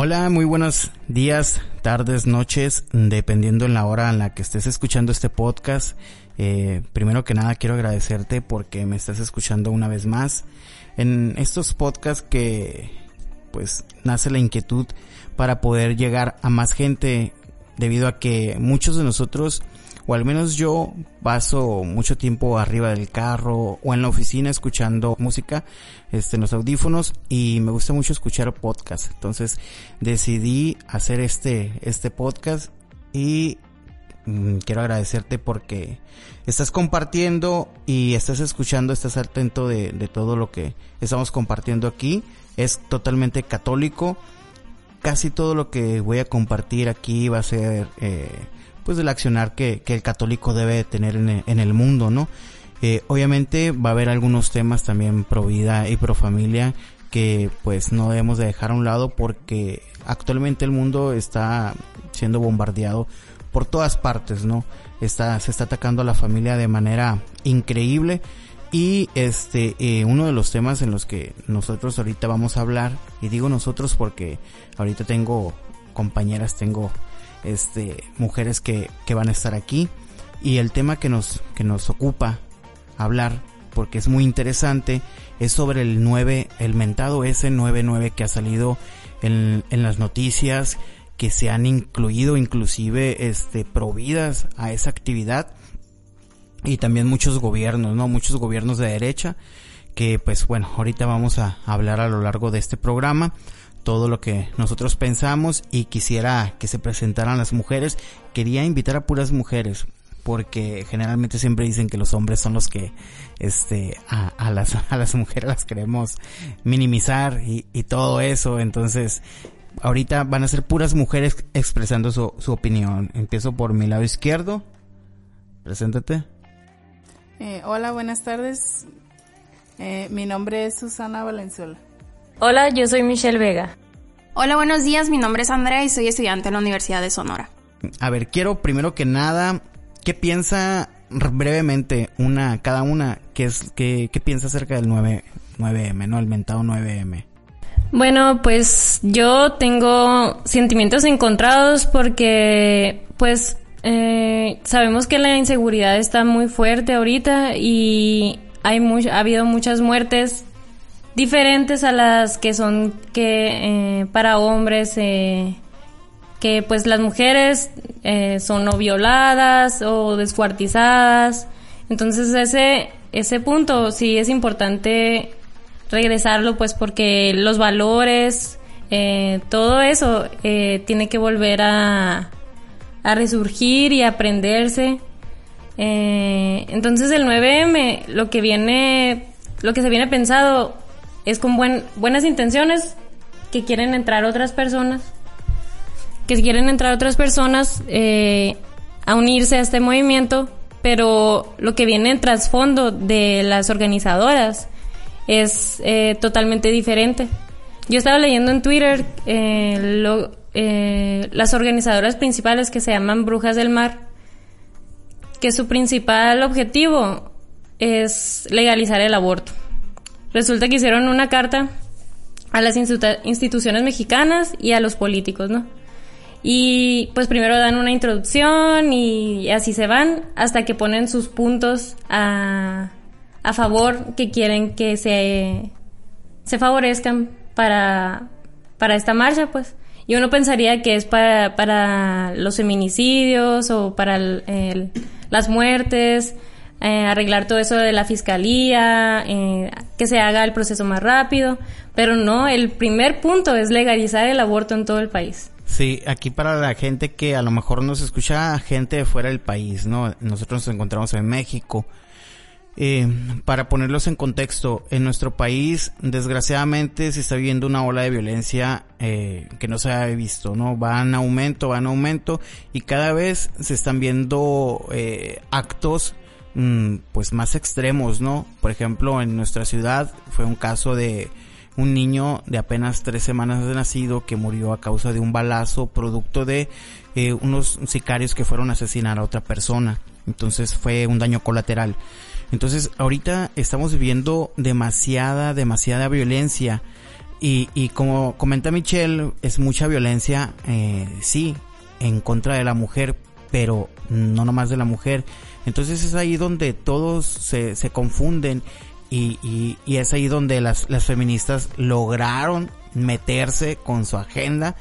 Hola, muy buenos días, tardes, noches, dependiendo en la hora en la que estés escuchando este podcast. Eh, primero que nada quiero agradecerte porque me estás escuchando una vez más en estos podcasts que pues nace la inquietud para poder llegar a más gente debido a que muchos de nosotros o al menos yo paso mucho tiempo arriba del carro o en la oficina escuchando música, este, en los audífonos y me gusta mucho escuchar podcast. Entonces decidí hacer este, este podcast y mm, quiero agradecerte porque estás compartiendo y estás escuchando, estás atento de, de todo lo que estamos compartiendo aquí. Es totalmente católico. Casi todo lo que voy a compartir aquí va a ser eh, pues del accionar que, que el católico debe tener en, en el mundo, ¿no? Eh, obviamente va a haber algunos temas también pro vida y pro familia que pues no debemos de dejar a un lado porque actualmente el mundo está siendo bombardeado por todas partes, ¿no? Está, se está atacando a la familia de manera increíble y este, eh, uno de los temas en los que nosotros ahorita vamos a hablar, y digo nosotros porque ahorita tengo compañeras, tengo este, mujeres que, que van a estar aquí. Y el tema que nos, que nos ocupa hablar, porque es muy interesante, es sobre el 9, el mentado S99 que ha salido en, en las noticias, que se han incluido inclusive este providas a esa actividad y también muchos gobiernos, ¿no? Muchos gobiernos de derecha que pues bueno, ahorita vamos a hablar a lo largo de este programa todo lo que nosotros pensamos y quisiera que se presentaran las mujeres. Quería invitar a puras mujeres porque generalmente siempre dicen que los hombres son los que este a, las a las mujeres las queremos minimizar y, y, todo eso. Entonces ahorita van a ser puras mujeres expresando su, su opinión. Empiezo por mi lado izquierdo. Preséntate. Eh, hola buenas tardes. Eh, mi nombre es Susana Valenzuela. Hola, yo soy Michelle Vega. Hola, buenos días. Mi nombre es Andrea y soy estudiante en la Universidad de Sonora. A ver, quiero primero que nada, ¿qué piensa brevemente una, cada una, qué es, qué, qué piensa acerca del 9, 9M, ¿no? El mentado 9M. Bueno, pues yo tengo sentimientos encontrados porque, pues, eh, sabemos que la inseguridad está muy fuerte ahorita y hay muy, ha habido muchas muertes diferentes a las que son que eh, para hombres eh, que pues las mujeres eh, son o violadas o descuartizadas. Entonces ese ese punto sí es importante regresarlo pues porque los valores todo eso tiene que volver a, a resurgir y aprenderse. Entonces el 9M lo que viene lo que se viene pensado es con buen, buenas intenciones que quieren entrar otras personas, que quieren entrar otras personas eh, a unirse a este movimiento, pero lo que viene en trasfondo de las organizadoras es eh, totalmente diferente. Yo estaba leyendo en Twitter eh, lo, eh, las organizadoras principales que se llaman Brujas del Mar, que su principal objetivo es legalizar el aborto. Resulta que hicieron una carta a las instituciones mexicanas y a los políticos, ¿no? Y pues primero dan una introducción y así se van hasta que ponen sus puntos a, a favor que quieren que se, se favorezcan para, para esta marcha, pues. Y uno pensaría que es para, para los feminicidios o para el, las muertes, eh, arreglar todo eso de la fiscalía, eh, que se haga el proceso más rápido, pero no, el primer punto es legalizar el aborto en todo el país. Sí, aquí para la gente que a lo mejor nos escucha gente de fuera del país, ¿no? Nosotros nos encontramos en México. Eh, para ponerlos en contexto, en nuestro país, desgraciadamente, se está viviendo una ola de violencia eh, que no se ha visto, ¿no? Va en aumento, va en aumento, y cada vez se están viendo eh, actos pues más extremos, ¿no? Por ejemplo, en nuestra ciudad fue un caso de un niño de apenas tres semanas de nacido que murió a causa de un balazo producto de eh, unos sicarios que fueron a asesinar a otra persona. Entonces fue un daño colateral. Entonces ahorita estamos viviendo demasiada, demasiada violencia Y, y como comenta Michelle, es mucha violencia, eh, sí, en contra de la mujer, pero no nomás de la mujer. Entonces es ahí donde todos se, se confunden y, y, es ahí donde las, las feministas lograron meterse con su agenda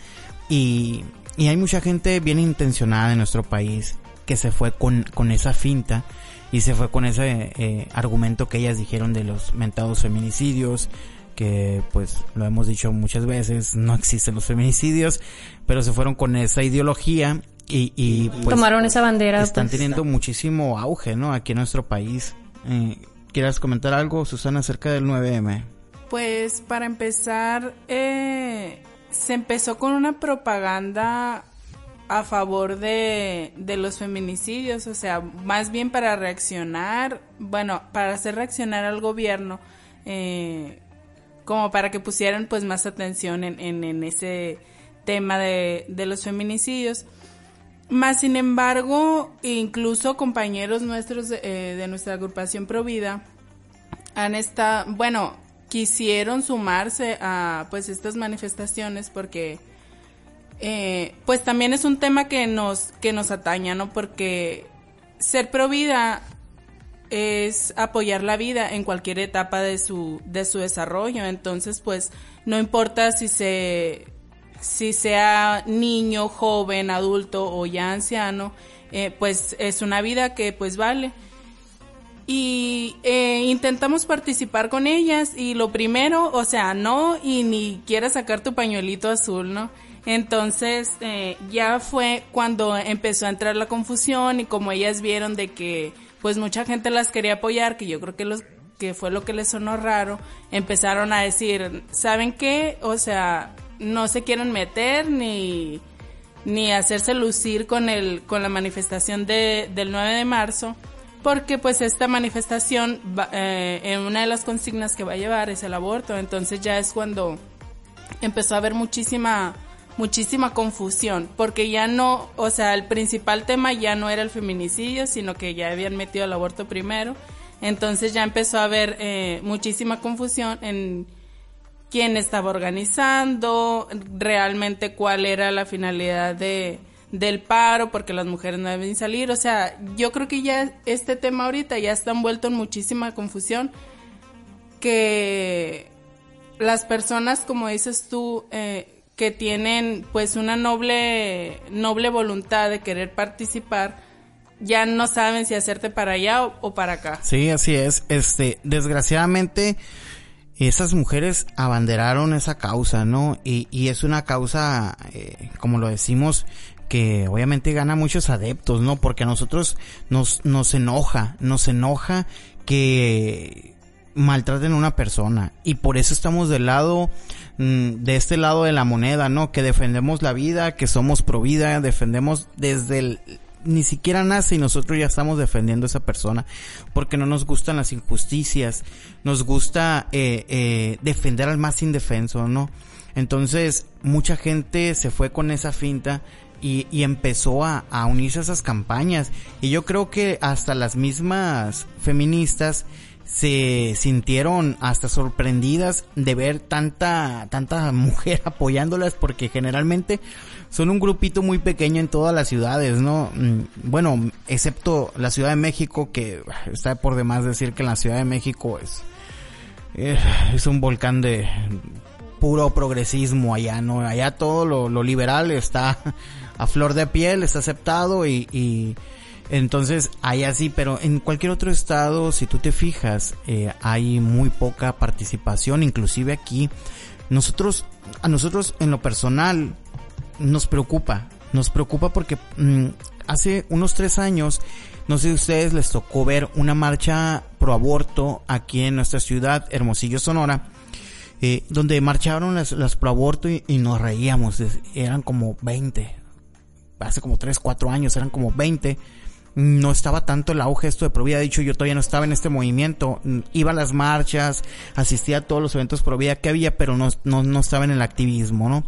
y, y hay mucha gente bien intencionada en nuestro país que se fue con, con esa finta y se fue con ese eh, argumento que ellas dijeron de los mentados feminicidios, que pues lo hemos dicho muchas veces, no existen los feminicidios, pero se fueron con esa ideología y, y pues, tomaron esa bandera. Están pues. teniendo muchísimo auge, ¿no? Aquí en nuestro país. Eh, ¿Quieres comentar algo, Susana, acerca del 9M? Pues para empezar, eh, se empezó con una propaganda a favor de, de los feminicidios, o sea, más bien para reaccionar, bueno, para hacer reaccionar al gobierno, eh, como para que pusieran pues más atención en, en, en ese tema de, de los feminicidios. Más sin embargo, incluso compañeros nuestros de, eh, de nuestra agrupación Provida han estado, bueno, quisieron sumarse a pues estas manifestaciones porque eh, pues también es un tema que nos que nos ataña, ¿no? Porque ser provida es apoyar la vida en cualquier etapa de su de su desarrollo, entonces pues no importa si se si sea niño, joven, adulto o ya anciano, eh, pues es una vida que pues vale y eh, intentamos participar con ellas y lo primero, o sea, no y ni quieras sacar tu pañuelito azul, ¿no? Entonces eh, ya fue cuando empezó a entrar la confusión y como ellas vieron de que pues mucha gente las quería apoyar, que yo creo que los que fue lo que les sonó raro, empezaron a decir, ¿saben qué? O sea, no se quieren meter ni ni hacerse lucir con el con la manifestación de, del 9 de marzo porque pues esta manifestación va, eh, en una de las consignas que va a llevar es el aborto. Entonces ya es cuando empezó a haber muchísima muchísima confusión porque ya no o sea el principal tema ya no era el feminicidio sino que ya habían metido el aborto primero. Entonces ya empezó a haber eh, muchísima confusión en quién estaba organizando realmente cuál era la finalidad de del paro porque las mujeres no deben salir. O sea, yo creo que ya este tema ahorita ya está envuelto en muchísima confusión que las personas, como dices tú, eh, que tienen pues una noble, noble voluntad de querer participar, ya no saben si hacerte para allá o, o para acá. Sí, así es. Este, desgraciadamente, esas mujeres abanderaron esa causa, ¿no? Y, y es una causa, eh, como lo decimos, que obviamente gana muchos adeptos, ¿no? Porque a nosotros nos, nos enoja, nos enoja que maltraten a una persona. Y por eso estamos del lado, mm, de este lado de la moneda, ¿no? Que defendemos la vida, que somos pro vida, defendemos desde el, ni siquiera nace y nosotros ya estamos defendiendo a esa persona porque no nos gustan las injusticias, nos gusta eh, eh, defender al más indefenso, ¿no? Entonces mucha gente se fue con esa finta y, y empezó a, a, unirse a esas campañas. Y yo creo que hasta las mismas feministas se sintieron hasta sorprendidas de ver tanta, tanta mujer apoyándolas porque generalmente son un grupito muy pequeño en todas las ciudades, ¿no? Bueno, excepto la Ciudad de México que está por demás decir que la Ciudad de México es, es un volcán de puro progresismo allá, ¿no? Allá todo lo, lo liberal está a flor de piel, está aceptado y, y entonces hay así, pero en cualquier otro estado, si tú te fijas, eh, hay muy poca participación, inclusive aquí. Nosotros, a nosotros en lo personal, nos preocupa, nos preocupa porque mmm, hace unos tres años, no sé si a ustedes les tocó ver una marcha pro aborto aquí en nuestra ciudad, Hermosillo, Sonora, eh, donde marcharon las, las pro aborto y, y nos reíamos, eran como 20, hace como 3, 4 años, eran como 20. No estaba tanto el auge esto de Provida. De dicho, yo todavía no estaba en este movimiento. Iba a las marchas, asistía a todos los eventos Provida que había, pero no, no, no estaba en el activismo, ¿no?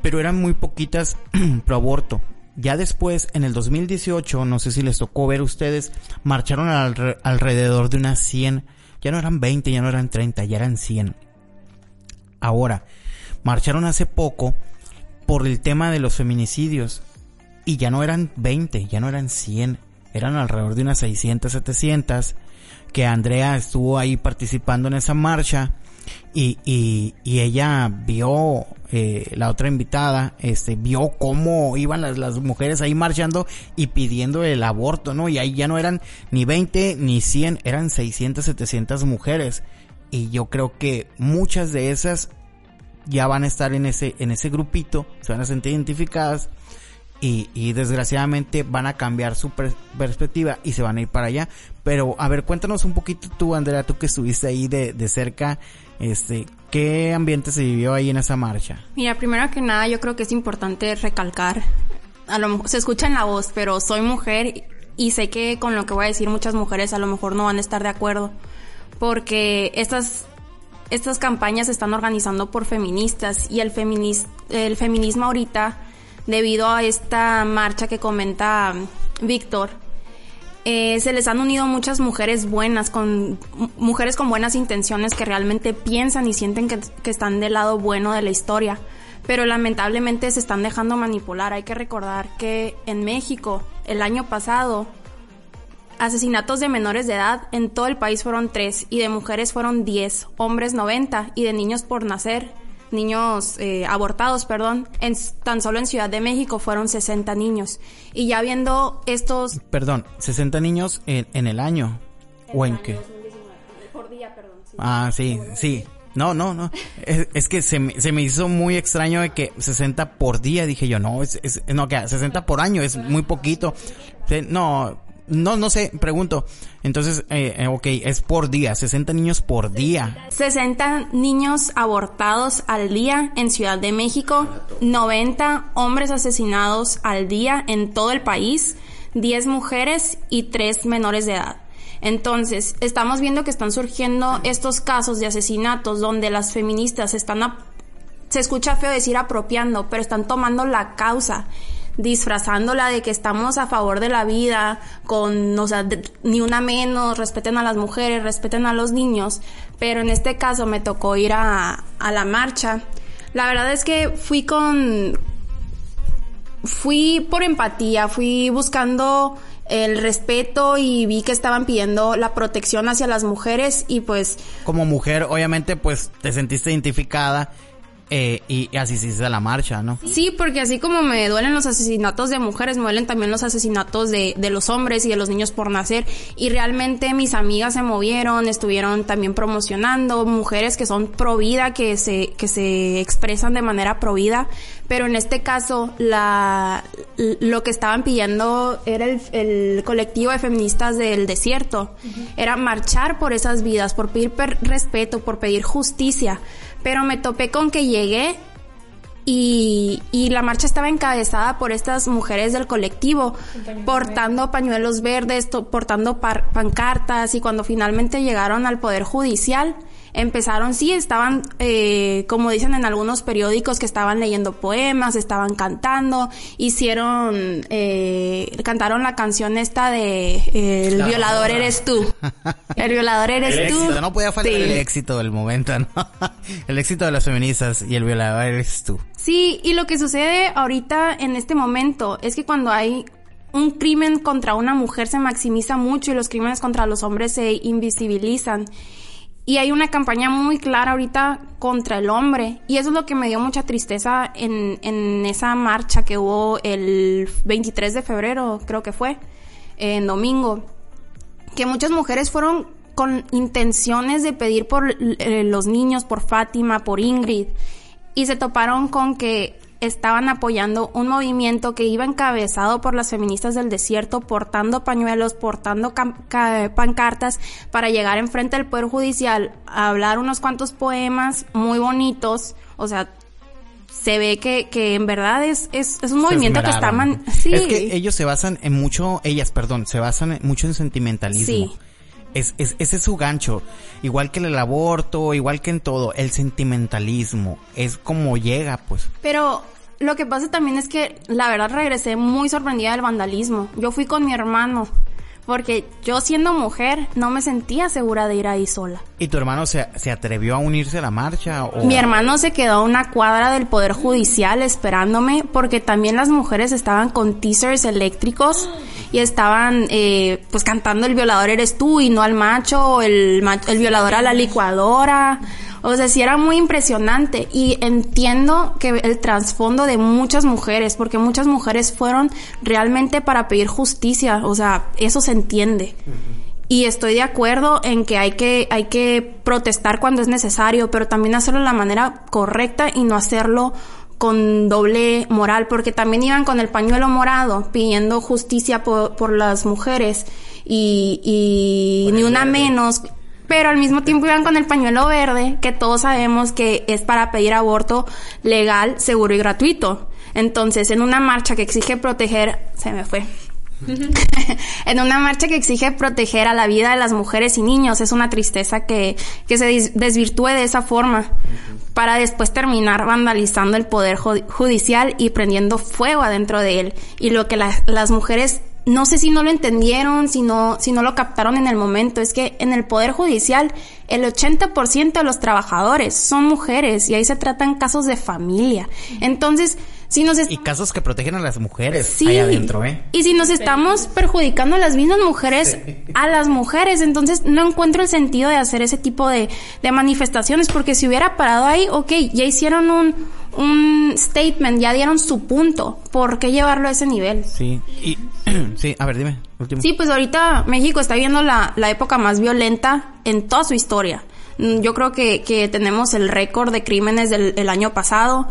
Pero eran muy poquitas pro aborto. Ya después, en el 2018, no sé si les tocó ver ustedes, marcharon al, alrededor de unas 100. Ya no eran 20, ya no eran 30, ya eran 100. Ahora, marcharon hace poco por el tema de los feminicidios y ya no eran 20, ya no eran 100, eran alrededor de unas 600, 700 que Andrea estuvo ahí participando en esa marcha y, y, y ella vio, eh, la otra invitada, este, vio cómo iban las, las mujeres ahí marchando y pidiendo el aborto, ¿no? Y ahí ya no eran ni 20 ni 100, eran 600, 700 mujeres. Y yo creo que muchas de esas ya van a estar en ese, en ese grupito, se van a sentir identificadas y, y desgraciadamente van a cambiar su perspectiva y se van a ir para allá. Pero a ver, cuéntanos un poquito tú, Andrea, tú que estuviste ahí de, de cerca, este, ¿qué ambiente se vivió ahí en esa marcha? Mira, primero que nada, yo creo que es importante recalcar, a lo mejor se escucha en la voz, pero soy mujer y sé que con lo que voy a decir muchas mujeres a lo mejor no van a estar de acuerdo, porque estas estas campañas se están organizando por feministas y el, feminis el feminismo ahorita, debido a esta marcha que comenta Víctor, eh, se les han unido muchas mujeres buenas, con mujeres con buenas intenciones que realmente piensan y sienten que, que están del lado bueno de la historia. Pero lamentablemente se están dejando manipular. Hay que recordar que en México, el año pasado, asesinatos de menores de edad en todo el país fueron 3 y de mujeres fueron 10, hombres 90 y de niños por nacer, niños eh, abortados, perdón, en, tan solo en Ciudad de México fueron 60 niños. Y ya viendo estos... Perdón, 60 niños en, en el año. ¿O en qué? Por día, perdón. Ah, sí, sí. No, no, no. Es, es que se me, se me hizo muy extraño de que 60 por día. Dije yo, no, es, es no, que 60 por año es muy poquito. No, no, no sé, pregunto. Entonces, eh, eh, ok, es por día, 60 niños por día. 60 niños abortados al día en Ciudad de México, 90 hombres asesinados al día en todo el país, 10 mujeres y 3 menores de edad. Entonces, estamos viendo que están surgiendo estos casos de asesinatos donde las feministas están, se escucha feo decir apropiando, pero están tomando la causa disfrazándola de que estamos a favor de la vida, con, o sea, ni una menos, respeten a las mujeres, respeten a los niños, pero en este caso me tocó ir a, a la marcha. La verdad es que fui con, fui por empatía, fui buscando el respeto y vi que estaban pidiendo la protección hacia las mujeres y pues Como mujer, obviamente, pues te sentiste identificada eh, y, y asististe a la marcha, ¿no? Sí, porque así como me duelen los asesinatos de mujeres, me duelen también los asesinatos de, de los hombres y de los niños por nacer. Y realmente mis amigas se movieron, estuvieron también promocionando mujeres que son pro vida, que se, que se expresan de manera pro vida. Pero en este caso, la, lo que estaban pidiendo era el, el colectivo de feministas del desierto. Era marchar por esas vidas, por pedir per- respeto, por pedir justicia. Pero me topé con que llegué y, y la marcha estaba encabezada por estas mujeres del colectivo, portando pañuelos verdes, portando par- pancartas y cuando finalmente llegaron al Poder Judicial, empezaron, sí, estaban, eh, como dicen en algunos periódicos, que estaban leyendo poemas, estaban cantando, hicieron, eh, cantaron la canción esta de eh, El La violador eres tú. El violador eres El tú. éxito, no podía faltar Sí. el éxito del momento, ¿no? El éxito de las feministas y el violador eres tú. Sí, y lo que sucede ahorita en este momento es que cuando hay un crimen contra una mujer se maximiza mucho y los crímenes contra los hombres se invisibilizan. Y hay una campaña muy clara ahorita contra el hombre. Y eso es lo que me dio mucha tristeza en, en esa marcha que hubo el 23 de febrero, creo que fue, en domingo que muchas mujeres fueron con intenciones de pedir por eh, los niños, por Fátima, por Ingrid, y se toparon con que estaban apoyando un movimiento que iba encabezado por las feministas del desierto, portando pañuelos, portando pancartas para llegar enfrente del Poder Judicial a hablar unos cuantos poemas muy bonitos, o sea, se ve que, que en verdad es, es, es un movimiento que está... Man sí. Es que ellos se basan en mucho, ellas, perdón, se basan en- mucho en sentimentalismo. Sí. Es, es, ese es su gancho. Igual que el aborto, igual que en todo, el sentimentalismo. Es como llega, pues. Pero lo que pasa también es que la verdad regresé muy sorprendida del vandalismo. Yo fui con mi hermano porque yo siendo mujer no me sentía segura de ir ahí sola. ¿Y tu hermano se, se atrevió a unirse a la marcha? O... Mi hermano se quedó a una cuadra del Poder Judicial esperándome porque también las mujeres estaban con teasers eléctricos y estaban eh, pues cantando el violador eres tú y no al macho, el, el violador a la licuadora. O sea, sí era muy impresionante y entiendo que el trasfondo de muchas mujeres, porque muchas mujeres fueron realmente para pedir justicia, o sea, eso se entiende. Y estoy de acuerdo en que hay que hay que protestar cuando es necesario, pero también hacerlo de la manera correcta y no hacerlo con doble moral, porque también iban con el pañuelo morado pidiendo justicia por, por las mujeres y, y ni una menos pero al mismo tiempo iban con el pañuelo verde, que todos sabemos que es para pedir aborto legal, seguro y gratuito. Entonces, en una marcha que exige proteger, se me fue. en una marcha que exige proteger a la vida de las mujeres y niños, es una tristeza que, que se desvirtúe de esa forma para después terminar vandalizando el poder judicial y prendiendo fuego adentro de él. Y lo que las mujeres no sé si no lo entendieron, si no, si no lo captaron en el momento, es que en el Poder Judicial el 80% de los trabajadores son mujeres y ahí se tratan casos de familia. Entonces, si nos... Y casos que protegen a las mujeres sí, ahí adentro, ¿eh? Y si nos estamos perjudicando a las mismas mujeres, a las mujeres, entonces no encuentro el sentido de hacer ese tipo de, de manifestaciones, porque si hubiera parado ahí, ok, ya hicieron un, un statement, ya dieron su punto, ¿por qué llevarlo a ese nivel? Sí, y sí, a ver, dime. Sí, pues ahorita México está viendo la, la época más violenta en toda su historia. Mm, yo creo que, que tenemos el récord de crímenes del año pasado.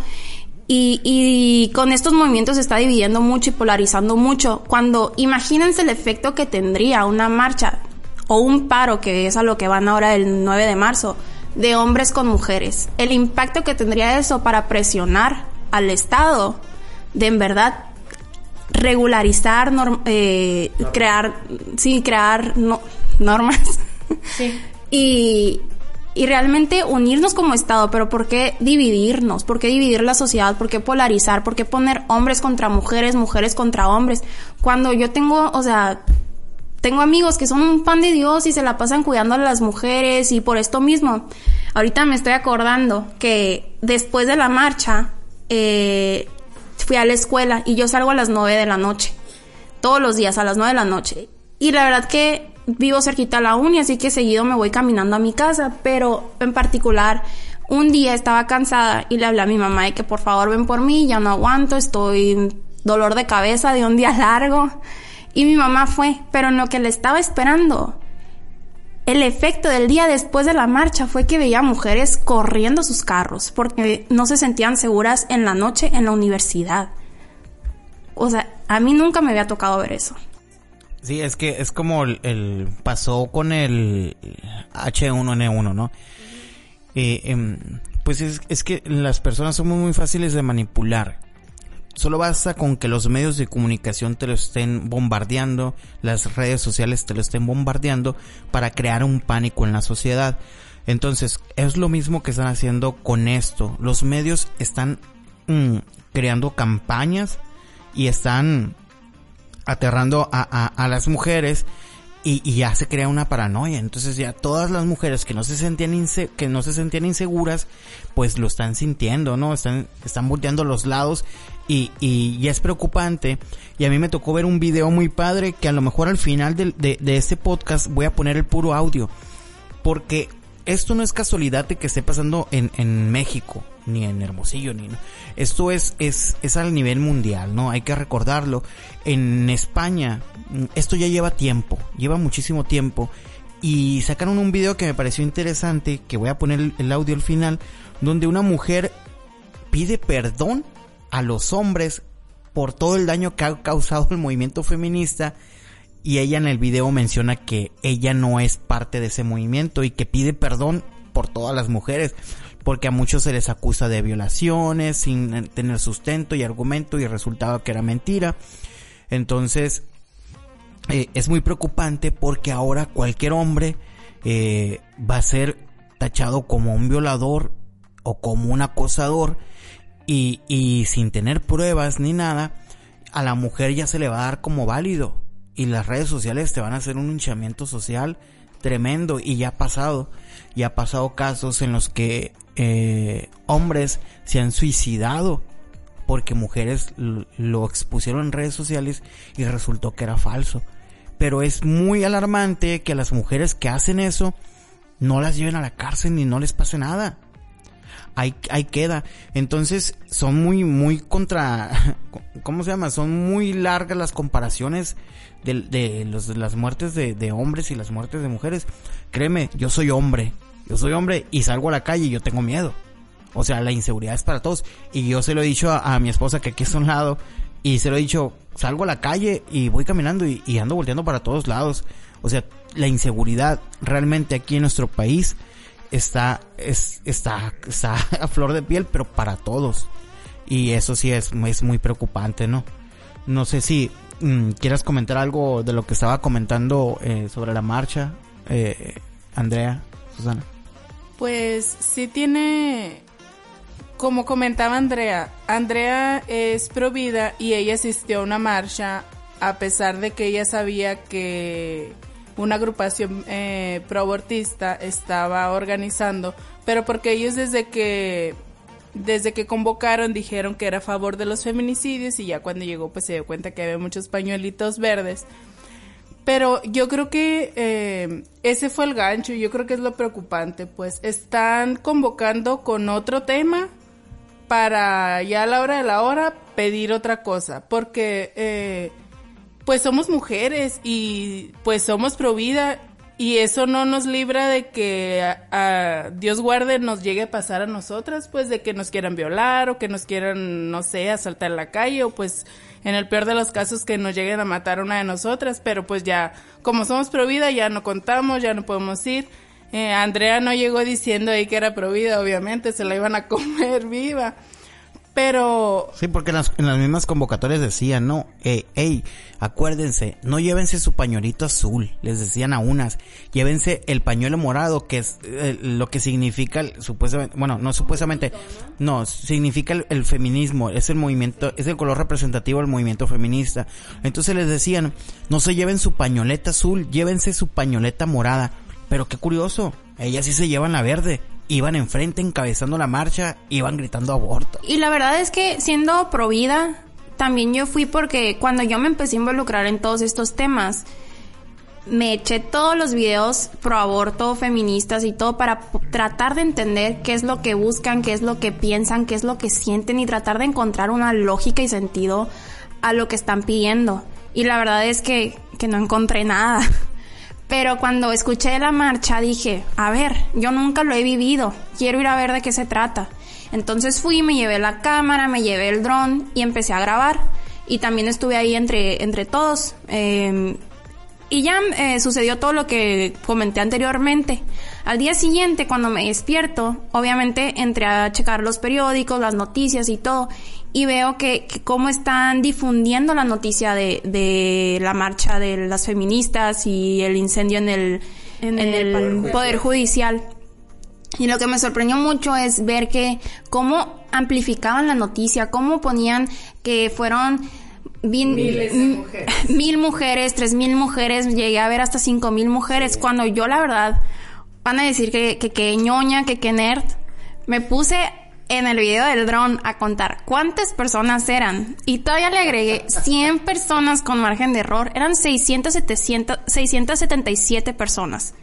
Y, y con estos movimientos se está dividiendo mucho y polarizando mucho. Cuando imagínense el efecto que tendría una marcha o un paro, que es a lo que van ahora el 9 de marzo, de hombres con mujeres. El impacto que tendría eso para presionar al Estado de en verdad regularizar, eh, crear, sí, crear no, normas. Sí. y, y realmente unirnos como Estado, pero ¿por qué dividirnos? ¿Por qué dividir la sociedad? ¿Por qué polarizar? ¿Por qué poner hombres contra mujeres, mujeres contra hombres? Cuando yo tengo, o sea, tengo amigos que son un pan de Dios y se la pasan cuidando a las mujeres y por esto mismo. Ahorita me estoy acordando que después de la marcha eh, fui a la escuela y yo salgo a las nueve de la noche. Todos los días a las nueve de la noche. Y la verdad que vivo cerquita a la uni, así que seguido me voy caminando a mi casa, pero en particular un día estaba cansada y le hablé a mi mamá de que por favor ven por mí, ya no aguanto, estoy dolor de cabeza de un día largo. Y mi mamá fue, pero en lo que le estaba esperando, el efecto del día después de la marcha fue que veía mujeres corriendo sus carros porque no se sentían seguras en la noche en la universidad. O sea, a mí nunca me había tocado ver eso. Sí, es que es como el, pasó con el H1N1, ¿no? Eh, em, pues es, es que las personas somos muy fáciles de manipular. Solo basta con que los medios de comunicación te lo estén bombardeando, las redes sociales te lo estén bombardeando para crear un pánico en la sociedad. Entonces, es lo mismo que están haciendo con esto. Los medios están mm, creando campañas y están aterrando a, a las mujeres y, y, ya se crea una paranoia. Entonces ya todas las mujeres que no se sentían que no se sentían inseguras, pues lo están sintiendo, ¿no? Están, están volteando los lados y, y es preocupante. Y a mí me tocó ver un video muy padre que a lo mejor al final de, de, de este podcast voy a poner el puro audio. Porque esto no es casualidad de que esté pasando en, en México, ni en Hermosillo, ni esto es, es, es al nivel mundial, ¿no? Hay que recordarlo. En España, esto ya lleva tiempo, lleva muchísimo tiempo. Y sacaron un video que me pareció interesante, que voy a poner el audio al final, donde una mujer pide perdón a los hombres por todo el daño que ha causado el movimiento feminista y ella en el video menciona que ella no es parte de ese movimiento y que pide perdón por todas las mujeres porque a muchos se les acusa de violaciones sin tener sustento y argumento y resultaba que era mentira. Entonces, eh, es muy preocupante porque ahora cualquier hombre eh, va a ser tachado como un violador o como un acosador y, y sin tener pruebas ni nada, a la mujer ya se le va a dar como válido. y las redes sociales te van a hacer un hinchamiento social tremendo y ya ha pasado, ya ha pasado casos en los que eh, hombres se han suicidado porque mujeres lo expusieron en redes sociales y resultó que era falso. Pero es muy alarmante que las mujeres que hacen eso no las lleven a la cárcel ni no les pase nada. Ahí, ahí queda. Entonces son muy, muy contra, ¿cómo se llama? Son muy largas las comparaciones de, los, de las muertes de, de hombres y las muertes de mujeres. Créeme, yo soy hombre. Yo soy hombre y salgo a la calle y yo tengo miedo. O sea, la inseguridad es para todos. Y yo se lo he dicho a, mi esposa que aquí es un lado. Y se lo he dicho, salgo a la calle y voy caminando y, ando volteando para todos lados. O sea, la inseguridad realmente aquí en nuestro país está, es, está, está a flor de piel, pero para todos. Y eso sí es, es muy preocupante, ¿no? No sé si mm, quieras comentar algo de lo que estaba comentando eh, sobre la marcha, eh, Andrea, Susana. Pues sí tiene como comentaba Andrea, Andrea es provida y ella asistió a una marcha a pesar de que ella sabía que una agrupación eh, proabortista estaba organizando, pero porque ellos desde que desde que convocaron dijeron que era a favor de los feminicidios y ya cuando llegó pues se dio cuenta que había muchos pañuelitos verdes. Pero yo creo que eh, ese fue el gancho, yo creo que es lo preocupante, pues están convocando con otro tema para ya a la hora de la hora pedir otra cosa, porque eh, pues somos mujeres y pues somos pro vida y eso no nos libra de que a, Dios guarde nos llegue a pasar a nosotras, pues de que nos quieran violar o que nos quieran, no sé, asaltar la calle o pues en el peor de los casos que nos lleguen a matar a una de nosotras, pero pues ya, como somos pro vida, ya no contamos, ya no podemos ir. Eh, Andrea no llegó diciendo ahí que era provida, obviamente, se la iban a comer viva. Pero... Sí, porque en las, en las mismas convocatorias decían, no, eh, hey, acuérdense, no llévense su pañuelito azul, les decían a unas, llévense el pañuelo morado, que es eh, lo que significa, supuestamente, bueno, no supuestamente, no, significa el, el, feminismo, es el movimiento, es el color representativo del movimiento feminista. Entonces les decían, no se lleven su pañoleta azul, llévense su pañoleta morada. Pero qué curioso, ellas sí se llevan la verde. Iban enfrente encabezando la marcha, iban gritando aborto. Y la verdad es que siendo pro vida, también yo fui porque cuando yo me empecé a involucrar en todos estos temas, me eché todos los videos pro aborto, feministas y todo para tratar de entender qué es lo que buscan, qué es lo que piensan, qué es lo que sienten y tratar de encontrar una lógica y sentido a lo que están pidiendo. Y la verdad es que, que no encontré nada. Pero cuando escuché la marcha dije, a ver, yo nunca lo he vivido, quiero ir a ver de qué se trata. Entonces fui, me llevé la cámara, me llevé el dron y empecé a grabar. Y también estuve ahí entre, entre todos. Eh, y ya eh, sucedió todo lo que comenté anteriormente. Al día siguiente, cuando me despierto, obviamente entré a checar los periódicos, las noticias y todo, y veo que, cómo están difundiendo la noticia de, de, la marcha de las feministas y el incendio en el, en, el, Poder Judicial. Y lo que me sorprendió mucho es ver que cómo amplificaban la noticia, cómo ponían que fueron mil mujeres, tres mil mujeres, llegué a ver hasta cinco mil mujeres, cuando yo la verdad, van a decir que, que, que ñoña, que que nerd, me puse en el video del dron a contar cuántas personas eran. Y todavía le agregué 100 personas con margen de error, eran 600, 700, 677 personas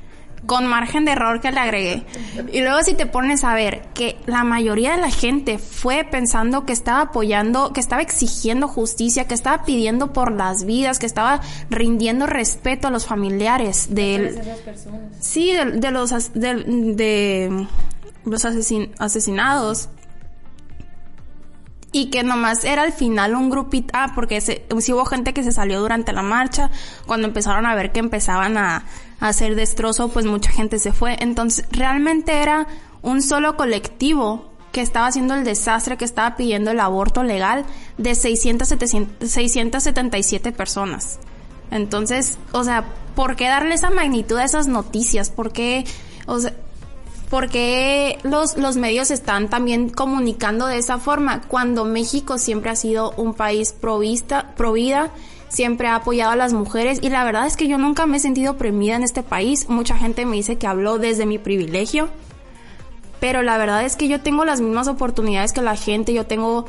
con margen de error que le agregué. Y luego si te pones a ver que la mayoría de la gente fue pensando que estaba apoyando, que estaba exigiendo justicia, que estaba pidiendo por las vidas, que estaba rindiendo respeto a los familiares de sí, de, los de, los asesinados y que nomás era al final un grupito, ah, porque se, sí hubo gente que se salió durante la marcha, cuando empezaron a ver que empezaban a, hacer destrozo, pues mucha gente se fue. Entonces, realmente era un solo colectivo que estaba haciendo el desastre, que estaba pidiendo el aborto legal de 600, 677 personas. Entonces, o sea, ¿por qué darle esa magnitud a esas noticias? ¿Por qué, ¿por qué los, los medios están también comunicando de esa forma? Cuando México siempre ha sido un país provista, provida, siempre ha apoyado a las mujeres y la verdad es que yo nunca me he sentido oprimida en este país. Mucha gente me dice que hablo desde mi privilegio, pero la verdad es que yo tengo las mismas oportunidades que la gente, yo tengo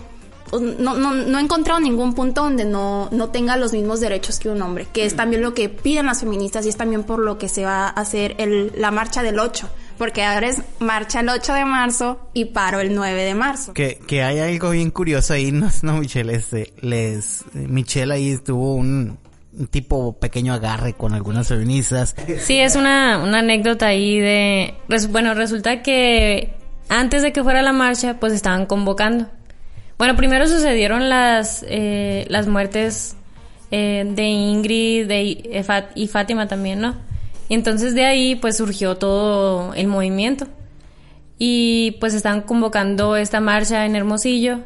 no, no, no he encontrado ningún punto donde no, no tenga los mismos derechos que un hombre, que es también lo que piden las feministas y es también por lo que se va a hacer el, la marcha del 8 porque ahora es marcha el 8 de marzo y paro el 9 de marzo. Que, que hay algo bien curioso ahí, no, no Michelle, este, les, Michelle ahí tuvo un, un tipo pequeño agarre con algunas feministas. Sí, es una, una anécdota ahí de, bueno, resulta que antes de que fuera la marcha, pues estaban convocando. Bueno, primero sucedieron las, eh, las muertes eh, de Ingrid de, y Fátima también, ¿no? Y entonces de ahí pues surgió todo el movimiento. Y pues están convocando esta marcha en Hermosillo.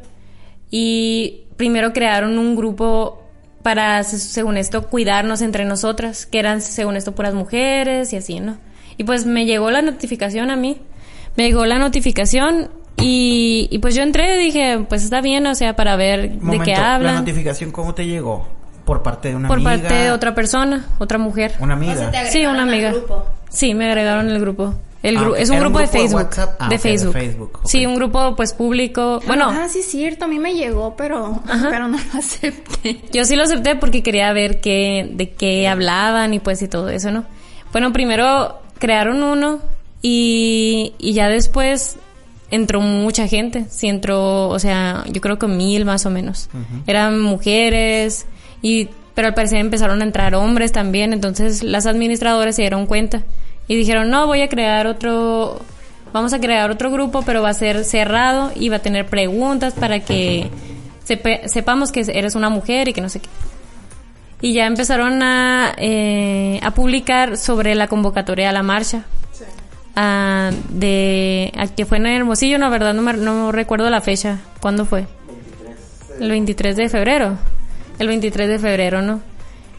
Y primero crearon un grupo para, según esto, cuidarnos entre nosotras, que eran, según esto, puras mujeres y así, ¿no? Y pues me llegó la notificación a mí. Me llegó la notificación y, y pues yo entré y dije, pues está bien, o sea, para ver de qué hablan. ¿La notificación cómo te llegó? Por parte de una por amiga. Por parte de otra persona, otra mujer. Una amiga. sí, una amiga. Sí, me agregaron el grupo. El ah, es un grupo, de Facebook. Ah, de, Facebook. Sí, un grupo pues público. Bueno. Ah, sí, es cierto. A mí me llegó, pero, pero no lo acepté. Yo sí lo acepté porque quería ver qué, de qué hablaban y pues y todo eso, ¿no? Bueno, primero crearon uno y, y ya después entró mucha gente. Sí entró, o sea, yo creo que mil más o menos. Eran mujeres, y, pero al parecer empezaron a entrar hombres también, entonces las administradoras se dieron cuenta y dijeron, no, voy a crear otro, vamos a crear otro grupo, pero va a ser cerrado y va a tener preguntas para que sepamos que eres una mujer y que no sé qué. Y ya empezaron a, eh, a publicar sobre la convocatoria a la marcha. Ah, de a que fue en Hermosillo, no, verdad, no, no recuerdo la fecha. ¿Cuándo fue? El 23 de febrero el 23 de febrero, ¿no?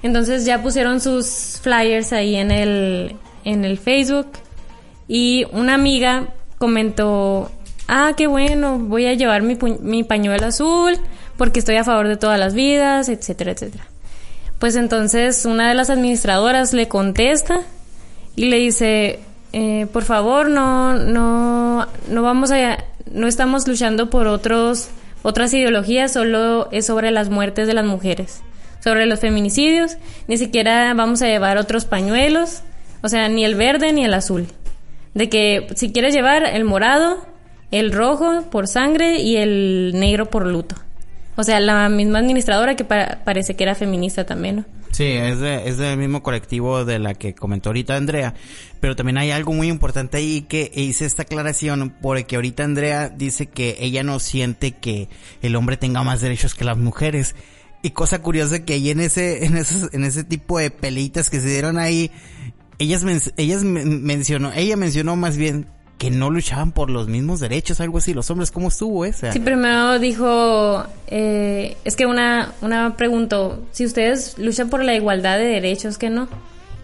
Entonces ya pusieron sus flyers ahí en el, en el Facebook y una amiga comentó, ah, qué bueno, voy a llevar mi, mi pañuelo azul porque estoy a favor de todas las vidas, etcétera, etcétera. Pues entonces una de las administradoras le contesta y le dice, eh, por favor, no, no, no vamos a, no estamos luchando por otros otras ideologías solo es sobre las muertes de las mujeres, sobre los feminicidios, ni siquiera vamos a llevar otros pañuelos, o sea, ni el verde ni el azul. De que si quieres llevar el morado, el rojo por sangre y el negro por luto. O sea, la misma administradora que parece que era feminista también, ¿no? Sí, es, de, es del mismo colectivo de la que comentó ahorita Andrea, pero también hay algo muy importante ahí que hice esta aclaración porque ahorita Andrea dice que ella no siente que el hombre tenga más derechos que las mujeres. Y cosa curiosa que ahí en ese, en esos, en ese tipo de pelitas que se dieron ahí, ellas, ellas mencionó, ella mencionó más bien que no luchaban por los mismos derechos, algo así. Los hombres, ¿cómo estuvo esa? Sí, primero dijo, eh, es que una, una preguntó, si ustedes luchan por la igualdad de derechos, que no.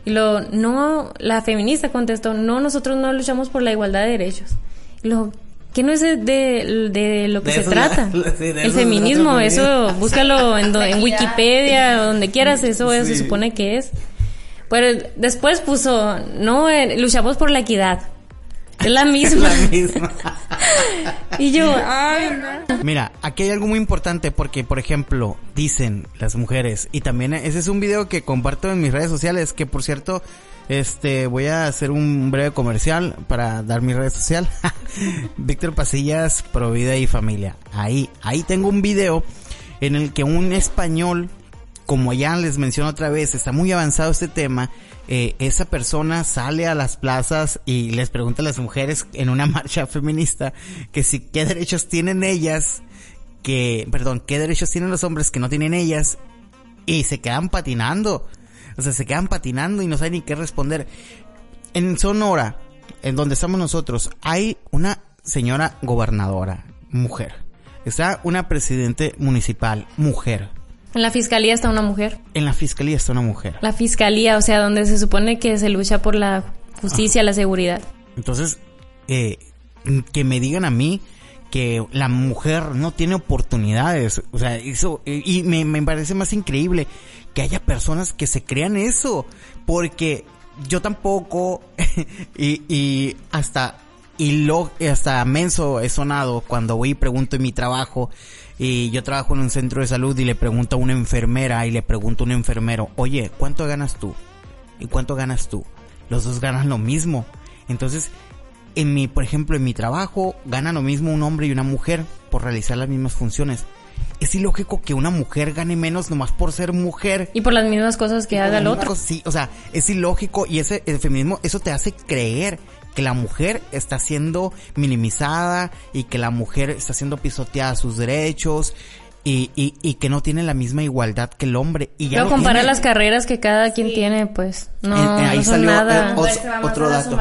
Y lo, no, la feminista contestó, no, nosotros no luchamos por la igualdad de derechos. Y lo, ¿qué no es de, de, lo que se trata? el feminismo, eso, búscalo en, en Wikipedia o donde quieras, eso, eso se supone que es. Pero después puso, no, eh, luchamos por la equidad. Es la misma. la misma. y yo, ay, Mira, aquí hay algo muy importante porque, por ejemplo, dicen las mujeres, y también ese es un video que comparto en mis redes sociales, que por cierto, este, voy a hacer un breve comercial para dar mi red social. Víctor Pasillas, Provida y Familia. Ahí, ahí tengo un video en el que un español, como ya les menciono otra vez, está muy avanzado este tema, eh, esa persona sale a las plazas y les pregunta a las mujeres en una marcha feminista que si qué derechos tienen ellas, que, perdón, qué derechos tienen los hombres que no tienen ellas y se quedan patinando. O sea, se quedan patinando y no saben ni qué responder. En Sonora, en donde estamos nosotros, hay una señora gobernadora, mujer. Está una presidente municipal, mujer. En la fiscalía está una mujer. En la fiscalía está una mujer. La fiscalía, o sea, donde se supone que se lucha por la justicia, la seguridad. Entonces, eh, que me digan a mí que la mujer no tiene oportunidades. O sea, eso, y me, me parece más increíble que haya personas que se crean eso. Porque yo tampoco, y, y hasta, y lo, hasta menso he sonado cuando voy y pregunto en mi trabajo, y yo trabajo en un centro de salud y le pregunto a una enfermera y le pregunto a un enfermero, oye, ¿cuánto ganas tú? ¿Y cuánto ganas tú? Los dos ganan lo mismo. Entonces, en mi, por ejemplo, en mi trabajo, gana lo mismo un hombre y una mujer por realizar las mismas funciones. Es ilógico que una mujer gane menos nomás por ser mujer. Y por las mismas cosas que haga el otro. Sí, o sea, es ilógico y ese el feminismo, eso te hace creer que la mujer está siendo minimizada y que la mujer está siendo pisoteada sus derechos y, y, y que no tiene la misma igualdad que el hombre. Y ya Pero lo compara tiene. las carreras que cada quien tiene, pues no, ahí no son salió, nada. eh, os- otro dato.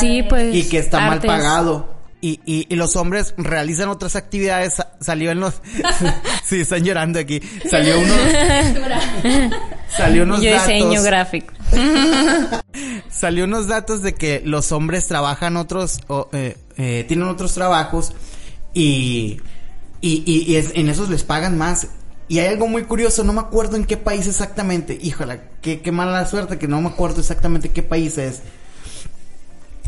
sí, pues. y que está mal pagado. Y, y, y los hombres realizan otras actividades. Sa- Salió en los... sí, están llorando aquí. Salió unos... salió unos Yo diseño datos. gráfico. Salió unos datos de que los hombres trabajan otros... o, eh, eh, tienen otros trabajos. Y... Y, y, y es- en esos les pagan más. Y hay algo muy curioso, no me acuerdo en qué país exactamente. Híjole, qué, qué mala suerte que no me acuerdo exactamente qué país es.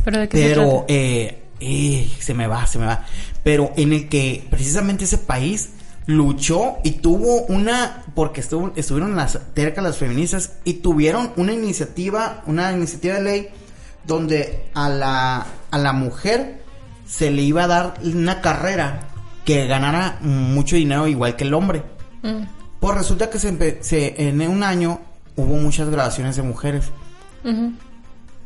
Pero de qué se Pero, trata? eh, eh, se me va, se me va. Pero en el que precisamente ese país luchó y tuvo una, porque estuvo, estuvieron las cerca las feministas y tuvieron una iniciativa, una iniciativa de ley donde a la, a la mujer se le iba a dar una carrera que ganara mucho dinero igual que el hombre. Mm. Pues resulta que se, en un año hubo muchas graduaciones de mujeres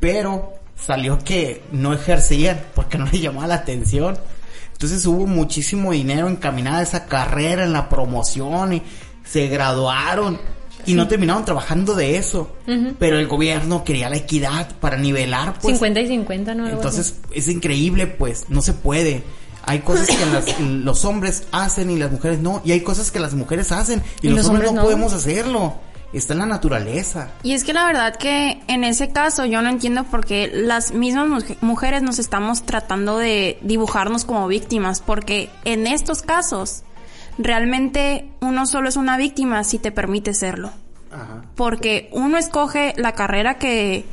pero salió que no ejercían porque no le llamaba la atención. Entonces hubo muchísimo dinero encaminado a esa carrera, en la promoción, y se graduaron y no terminaron trabajando de eso. Pero el gobierno quería la equidad para nivelar, pues. 50 y 50, ¿no? Entonces es increíble, pues, no se puede. Hay cosas que las- los hombres hacen y las mujeres no, y hay cosas que las mujeres hacen y, Y los, los hombres, hombres no no. podemos hacerlo. Está en la naturaleza. Y es que la verdad que en ese caso yo no entiendo por qué las mismas muj- mujeres nos estamos tratando de dibujarnos como víctimas, porque en estos casos realmente uno solo es una víctima si te permite serlo. Ajá. Porque uno escoge la carrera que,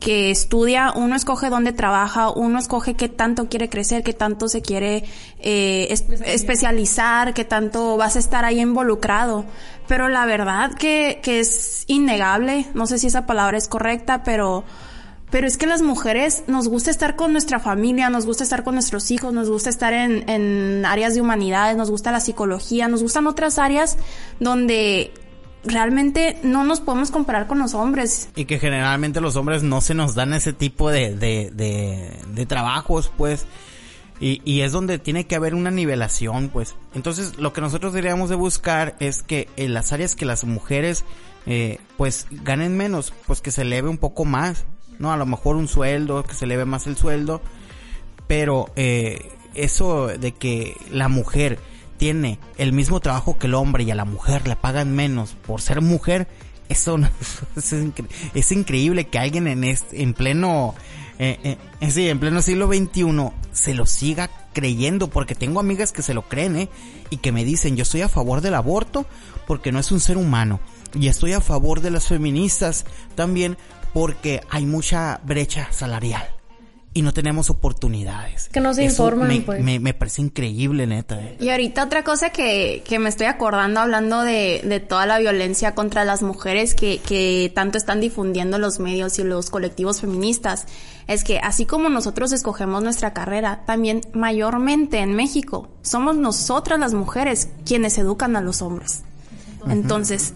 que estudia, uno escoge dónde trabaja, uno escoge qué tanto quiere crecer, qué tanto se quiere eh, es- especializar, qué tanto vas a estar ahí involucrado. Pero la verdad que, que es innegable, no sé si esa palabra es correcta, pero, pero es que las mujeres nos gusta estar con nuestra familia, nos gusta estar con nuestros hijos, nos gusta estar en, en áreas de humanidades, nos gusta la psicología, nos gustan otras áreas donde realmente no nos podemos comparar con los hombres. Y que generalmente los hombres no se nos dan ese tipo de, de, de, de trabajos, pues. Y, y es donde tiene que haber una nivelación, pues. Entonces, lo que nosotros deberíamos de buscar es que en las áreas que las mujeres, eh, pues, ganen menos, pues que se eleve un poco más, ¿no? A lo mejor un sueldo, que se eleve más el sueldo. Pero, eh, eso de que la mujer tiene el mismo trabajo que el hombre y a la mujer le pagan menos por ser mujer, eso no- es, incre- es increíble que alguien en este, en pleno, eh, eh, sí, en pleno siglo XXI se lo siga creyendo, porque tengo amigas que se lo creen, ¿eh? Y que me dicen, yo estoy a favor del aborto porque no es un ser humano. Y estoy a favor de las feministas también porque hay mucha brecha salarial. Y no tenemos oportunidades. Que no se Eso informan, me, pues. me, me parece increíble, neta. ¿eh? Y ahorita otra cosa que, que me estoy acordando hablando de, de toda la violencia contra las mujeres que, que tanto están difundiendo los medios y los colectivos feministas, es que así como nosotros escogemos nuestra carrera, también mayormente en México somos nosotras las mujeres quienes educan a los hombres. Entonces,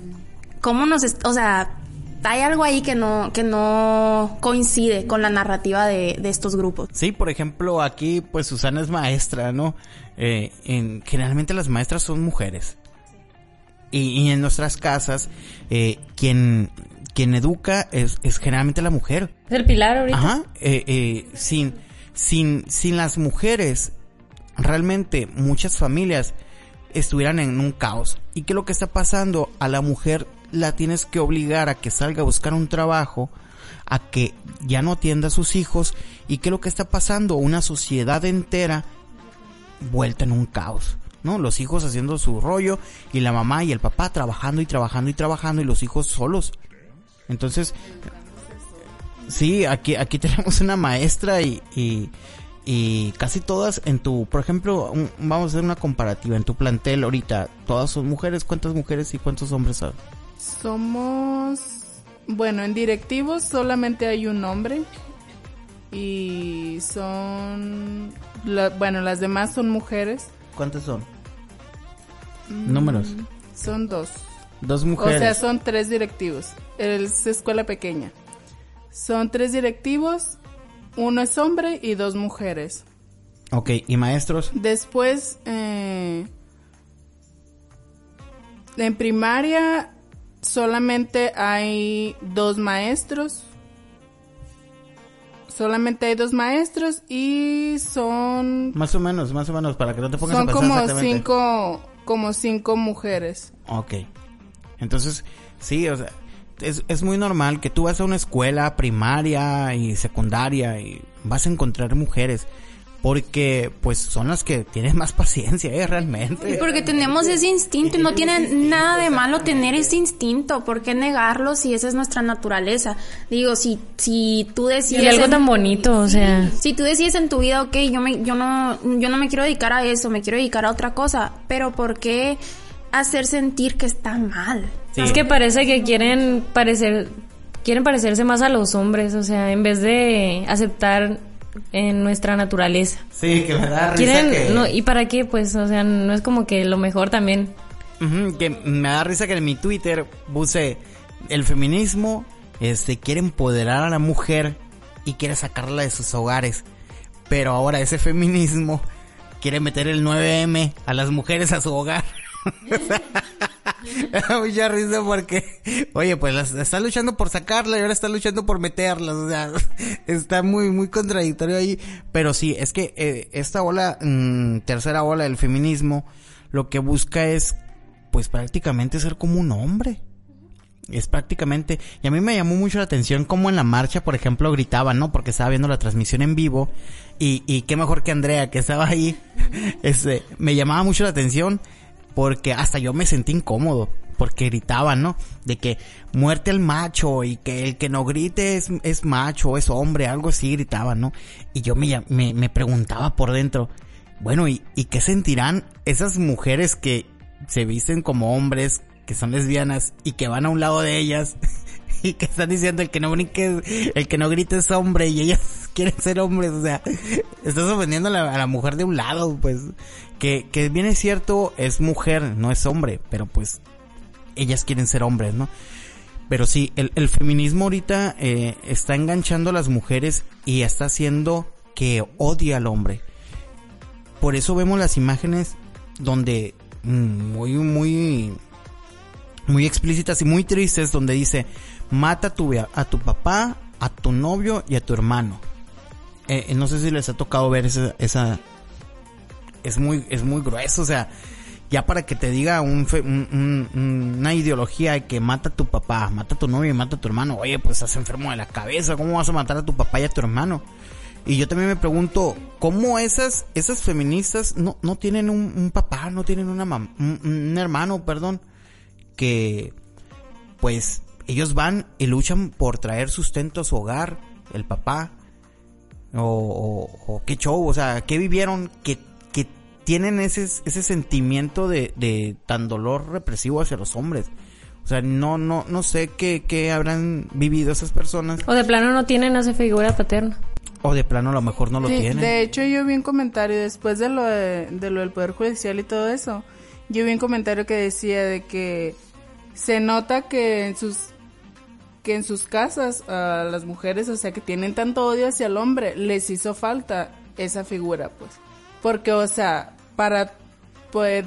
¿cómo nos, o sea, hay algo ahí que no, que no coincide con la narrativa de, de estos grupos? Sí, por ejemplo, aquí pues Susana es maestra, ¿no? Eh, en, generalmente las maestras son mujeres. Y, y en nuestras casas, eh, quien, quien educa es, es generalmente la mujer. Es el pilar ahorita. Ajá. Eh, eh, sin, sin, sin las mujeres, realmente muchas familias estuvieran en un caos. ¿Y qué es lo que está pasando? A la mujer la tienes que obligar a que salga a buscar un trabajo, a que ya no atienda a sus hijos. ¿Y qué es lo que está pasando? Una sociedad entera vuelta en un caos. ¿no? Los hijos haciendo su rollo y la mamá y el papá trabajando y trabajando y trabajando y los hijos solos. Entonces, sí, aquí, aquí tenemos una maestra y, y, casi todas en tu, por ejemplo, vamos a hacer una comparativa, en tu plantel ahorita, todas son mujeres, ¿cuántas mujeres y cuántos hombres? Somos, bueno, en directivos solamente hay un hombre y son, bueno, las demás son mujeres. ¿Cuántas son? Mm, Números. Son dos. Dos mujeres. O sea, son tres directivos. Es escuela pequeña. Son tres directivos, uno es hombre y dos mujeres. Ok, ¿y maestros? Después, eh, en primaria solamente hay dos maestros. Solamente hay dos maestros y son... Más o menos, más o menos, para que no te pongas a pensar como cinco, como cinco mujeres. Ok. Entonces, sí, o sea, es, es muy normal que tú vas a una escuela primaria y secundaria y vas a encontrar mujeres porque pues son las que tienen más paciencia, ¿eh? realmente. Porque tenemos ese instinto y no tiene nada de malo tener ese instinto, ¿por qué negarlo si esa es nuestra naturaleza? Digo, si si tú decides y algo tan bonito, o sea, si tú decides en tu vida, ok, yo me yo no yo no me quiero dedicar a eso, me quiero dedicar a otra cosa, pero ¿por qué hacer sentir que está mal? Es que parece que quieren parecer quieren parecerse más a los hombres, o sea, en vez de aceptar en nuestra naturaleza. Sí, que me da risa que... No, ¿Y para qué? Pues, o sea, no es como que lo mejor también. que me da risa que en mi Twitter puse el feminismo este, quiere empoderar a la mujer y quiere sacarla de sus hogares. Pero ahora ese feminismo quiere meter el 9M a las mujeres a su hogar. mucha risa porque, oye, pues está luchando por sacarla y ahora está luchando por meterla. O sea, está muy, muy contradictorio ahí. Pero sí, es que eh, esta ola, mm, tercera ola del feminismo, lo que busca es, pues prácticamente ser como un hombre. Es prácticamente, y a mí me llamó mucho la atención como en la marcha, por ejemplo, gritaban, ¿no? Porque estaba viendo la transmisión en vivo y, y qué mejor que Andrea que estaba ahí. Este, me llamaba mucho la atención porque hasta yo me sentí incómodo porque gritaban, ¿no? De que muerte al macho y que el que no grite es, es macho, es hombre, algo así gritaban, ¿no? Y yo me, me, me preguntaba por dentro, bueno, ¿y, ¿y qué sentirán esas mujeres que se visten como hombres, que son lesbianas y que van a un lado de ellas y que están diciendo el que no brinque, el que no grite es hombre y ellas quieren ser hombres, o sea, estás ofendiendo a la, a la mujer de un lado, pues, que, bien es cierto, es mujer, no es hombre, pero pues ellas quieren ser hombres, ¿no? Pero sí, el, feminismo ahorita eh, está enganchando a las mujeres y está haciendo que odie al hombre. Por eso vemos las imágenes donde mm, muy, muy, muy explícitas y muy tristes donde dice, mata a tu, a tu papá, a tu novio y a tu hermano. Eh, no sé si les ha tocado ver esa, es muy, es muy grueso, o sea, ya para que te diga un, una ideología de que mata a tu papá, mata a tu novio y mata a tu hermano, oye, pues estás enfermo de la cabeza, ¿cómo vas a matar a tu papá y a tu hermano? Y yo también me pregunto, ¿cómo esas, esas feministas no, no tienen un, papá, no tienen una un, hermano, perdón, que pues ellos van y luchan por traer sustento a su hogar, el papá, o, o qué show, o sea, qué vivieron que tienen ese, ese sentimiento de, de tan dolor represivo hacia los hombres. O sea, no, no, no sé qué, qué habrán vivido esas personas. O de plano no tienen esa figura paterna. O de plano a lo mejor no lo tienen. De hecho, yo vi un comentario después de lo, de, de lo del Poder Judicial y todo eso. Yo vi un comentario que decía de que se nota que en sus que en sus casas a las mujeres, o sea, que tienen tanto odio hacia el hombre, les hizo falta esa figura, pues. Porque, o sea, para poder,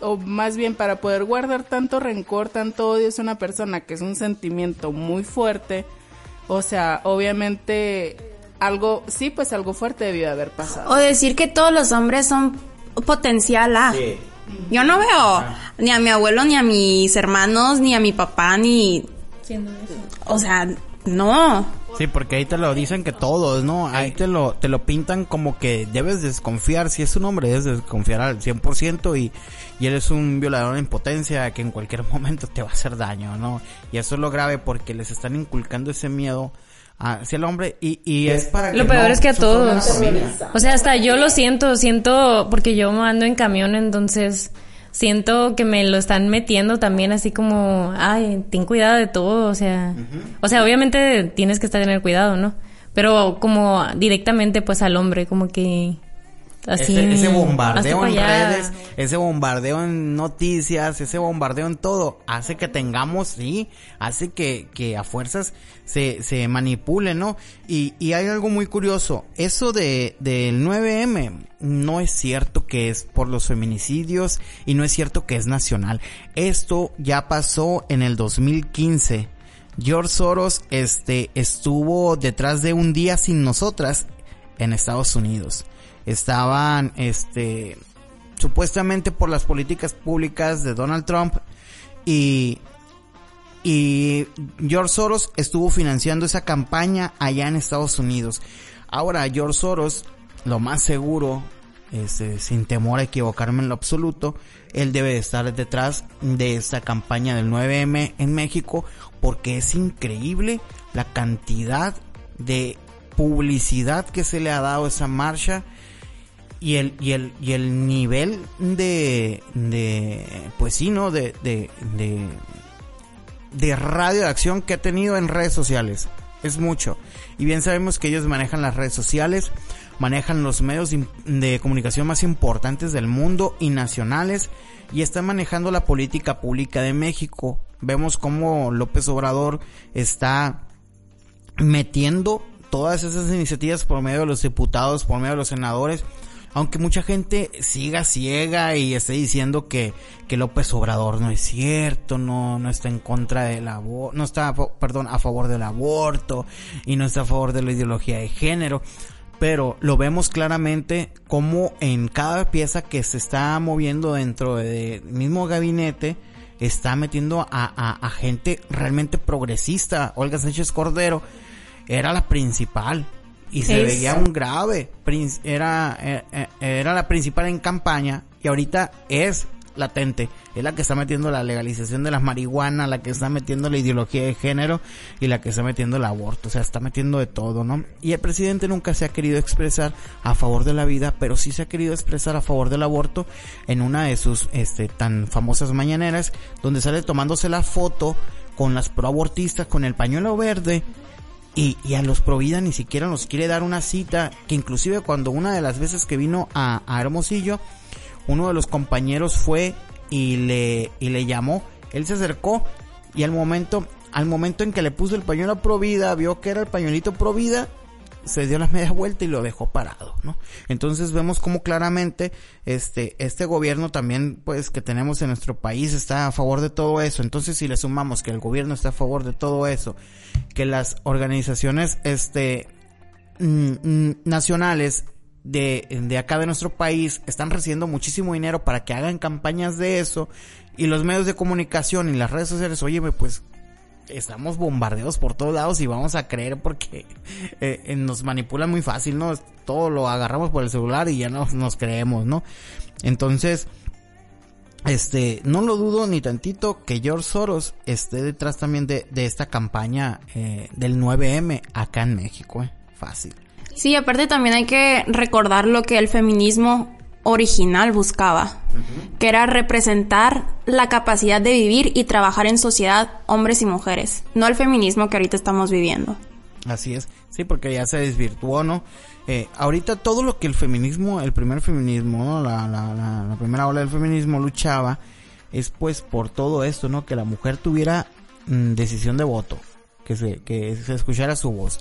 o más bien para poder guardar tanto rencor, tanto odio es una persona que es un sentimiento muy fuerte, o sea, obviamente algo, sí, pues algo fuerte debió haber pasado. O decir que todos los hombres son potencial A. Yo no veo ni a mi abuelo, ni a mis hermanos, ni a mi papá, ni... O sea, no. Sí, porque ahí te lo dicen que todos, ¿no? Ahí te lo, te lo pintan como que debes desconfiar, si es un hombre debes desconfiar al 100% y, y eres un violador en potencia que en cualquier momento te va a hacer daño, ¿no? Y eso es lo grave porque les están inculcando ese miedo hacia el hombre y, y es para Lo peor es que a todos. O sea, hasta yo lo siento, siento porque yo ando en camión, entonces siento que me lo están metiendo también así como, ay, ten cuidado de todo, o sea, o sea, obviamente tienes que estar tener cuidado, ¿no? Pero como directamente pues al hombre, como que Así, ese, bombardeo en redes, ese bombardeo en noticias, ese bombardeo en todo, hace que tengamos, sí, hace que, que a fuerzas se, se manipule, ¿no? Y, y hay algo muy curioso, eso de, del 9M, no es cierto que es por los feminicidios y no es cierto que es nacional. Esto ya pasó en el 2015. George Soros, este, estuvo detrás de un día sin nosotras en Estados Unidos estaban, este, supuestamente por las políticas públicas de Donald Trump y, y George Soros estuvo financiando esa campaña allá en Estados Unidos. Ahora George Soros, lo más seguro, este, sin temor a equivocarme en lo absoluto, él debe estar detrás de esta campaña del 9M en México porque es increíble la cantidad de publicidad que se le ha dado a esa marcha y el, y el, y el nivel de, de, pues sí, ¿no? De, de, de, de radio de acción que ha tenido en redes sociales. Es mucho. Y bien sabemos que ellos manejan las redes sociales, manejan los medios de comunicación más importantes del mundo y nacionales y están manejando la política pública de México. Vemos cómo López Obrador está metiendo todas esas iniciativas por medio de los diputados, por medio de los senadores, aunque mucha gente siga ciega y esté diciendo que, que López Obrador no es cierto, no, no está en contra del aborto, no está, perdón, a favor del aborto y no está a favor de la ideología de género. Pero lo vemos claramente como en cada pieza que se está moviendo dentro del mismo gabinete, está metiendo a, a, a gente realmente progresista. Olga Sánchez Cordero era la principal y se veía un grave. Era, eh, eh, era la principal en campaña y ahorita es latente. Es la que está metiendo la legalización de las marihuanas, la que está metiendo la ideología de género y la que está metiendo el aborto. O sea, está metiendo de todo, ¿no? Y el presidente nunca se ha querido expresar a favor de la vida, pero sí se ha querido expresar a favor del aborto en una de sus este, tan famosas mañaneras, donde sale tomándose la foto con las proabortistas, con el pañuelo verde y, y, a los Provida ni siquiera nos quiere dar una cita, que inclusive cuando una de las veces que vino a, a Hermosillo, uno de los compañeros fue y le, y le llamó, él se acercó y al momento, al momento en que le puso el pañuelo Provida, vio que era el pañuelito Provida se dio la media vuelta y lo dejó parado, ¿no? Entonces vemos como claramente este este gobierno también pues que tenemos en nuestro país está a favor de todo eso. Entonces si le sumamos que el gobierno está a favor de todo eso, que las organizaciones este mm, mm, nacionales de, de acá de nuestro país están recibiendo muchísimo dinero para que hagan campañas de eso y los medios de comunicación y las redes sociales, oye, pues estamos bombardeados por todos lados y vamos a creer porque eh, eh, nos manipulan muy fácil, ¿no? Todo lo agarramos por el celular y ya nos, nos creemos, ¿no? Entonces, este, no lo dudo ni tantito que George Soros esté detrás también de, de esta campaña eh, del 9M acá en México, ¿eh? Fácil. Sí, aparte también hay que recordar lo que el feminismo original buscaba, que era representar la capacidad de vivir y trabajar en sociedad hombres y mujeres, no el feminismo que ahorita estamos viviendo. Así es, sí, porque ya se desvirtuó, ¿no? Eh, ahorita todo lo que el feminismo, el primer feminismo, la, la, la, primera ola del feminismo luchaba, es pues por todo esto, ¿no? Que la mujer tuviera mm, decisión de voto, que se, que se escuchara su voz.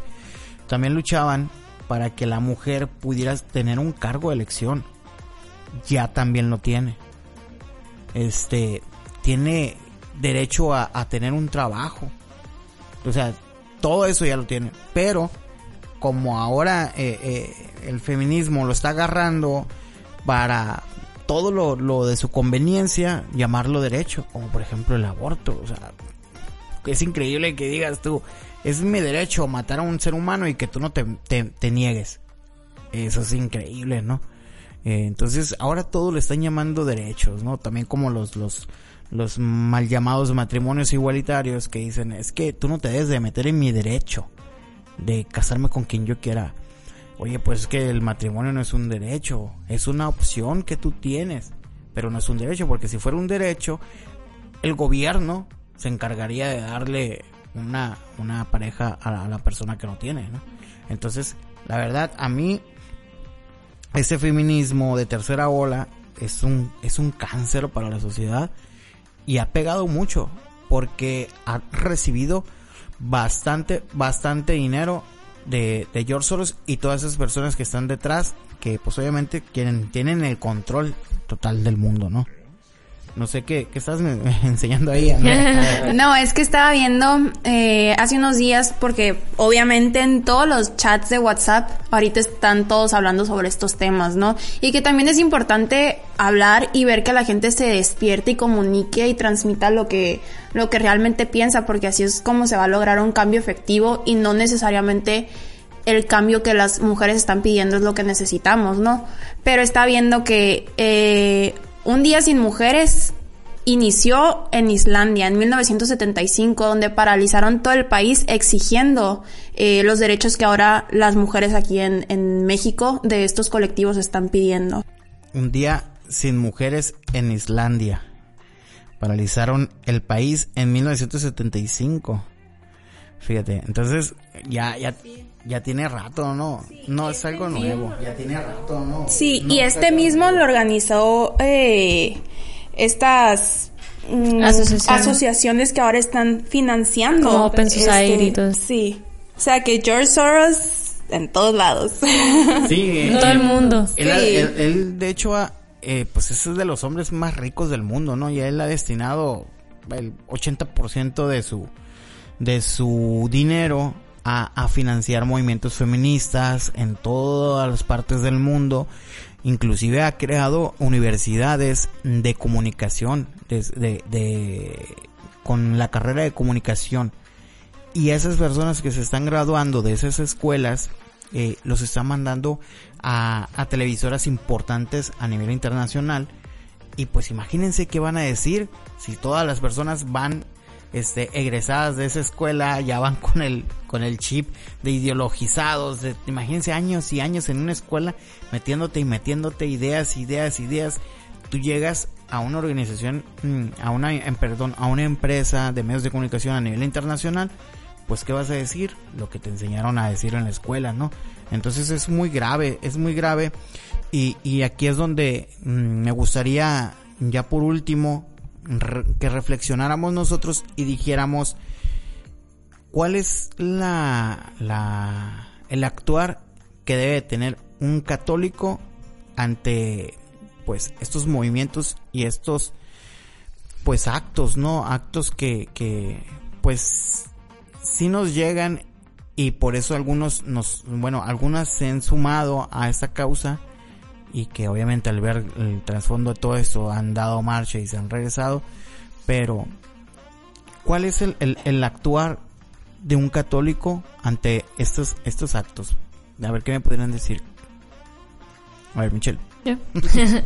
También luchaban para que la mujer pudiera tener un cargo de elección ya también lo tiene. Este, tiene derecho a, tener un trabajo. O sea, todo eso ya lo tiene. Pero, como ahora eh, eh, el feminismo lo está agarrando para todo lo, lo, de su conveniencia, llamarlo derecho, como por ejemplo el aborto. O sea, es increíble que digas tú, es mi derecho matar a un ser humano y que tú no te, te, niegues. Eso es increíble, ¿no? Eh, entonces, ahora todo le están llamando derechos, ¿no? También como los, los, los mal llamados matrimonios igualitarios que dicen, es que tú no te debes de meter en mi derecho de casarme con quien yo quiera. Oye, pues es que el matrimonio no es un derecho, es una opción que tú tienes, pero no es un derecho, porque si fuera un derecho, el gobierno se encargaría de darle una, una pareja a la, persona que no tiene, ¿no? Entonces, la verdad, a mí, ese feminismo de tercera ola es un, es un cáncer para la sociedad y ha pegado mucho porque ha recibido bastante, bastante dinero de, de George Soros y todas esas personas que están detrás que pues obviamente quieren, tienen el control total del mundo, ¿no? No sé qué, qué estás enseñando ahí. no, es que estaba viendo eh, hace unos días porque obviamente en todos los chats de WhatsApp ahorita están todos hablando sobre estos temas, ¿no? Y que también es importante hablar y ver que la gente se despierte y comunique y transmita lo que lo que realmente piensa, porque así es como se va a lograr un cambio efectivo y no necesariamente el cambio que las mujeres están pidiendo es lo que necesitamos, ¿no? Pero está viendo que eh, un día sin mujeres inició en Islandia en 1975, donde paralizaron todo el país exigiendo eh, los derechos que ahora las mujeres aquí en, en México de estos colectivos están pidiendo. Un día sin mujeres en Islandia. Paralizaron el país en 1975. Fíjate, entonces ya, ya, ya tiene rato, ¿no? no es algo nuevo, ya tiene rato, ¿no? Sí, y este mismo lo organizó eh, estas mm, asociaciones que ahora están financiando. Como Open este, Society y todo. Sí. O sea que George Soros en todos lados. Sí, en todo el mundo. Él, él, de hecho, eh, pues es de los hombres más ricos del mundo, ¿no? Y él ha destinado el 80% de su de su dinero a, financiar movimientos feministas en todas las partes del mundo. Inclusive ha creado universidades de comunicación, con la carrera de comunicación. Y esas personas que se están graduando de esas escuelas eh, los están mandando a, a televisoras importantes a nivel internacional. Y pues imagínense qué van a decir si todas las personas van este, egresadas de esa escuela ya van con el, con el chip de ideologizados, de, imagínense años y años en una escuela metiéndote y metiéndote ideas, ideas, ideas. Tú llegas a una organización, mm, a una, em, perdón, a una empresa de medios de comunicación a nivel internacional, pues ¿qué vas a decir? Lo que te enseñaron a decir en la escuela, ¿no? Entonces es muy grave, es muy grave. Y, y aquí es donde mm, me gustaría, ya por último, que reflexionáramos nosotros y dijéramos cuál es la, la el actuar que debe tener un católico ante pues estos movimientos y estos pues actos, ¿no? Actos que, que pues sí nos llegan y por eso algunos nos, bueno, algunas se han sumado a esta causa y que obviamente al ver el trasfondo de todo esto han dado marcha y se han regresado, pero ¿cuál es el, el, actuar de un católico ante estos, estos actos? A ver qué me podrían decir. A ver, Michelle.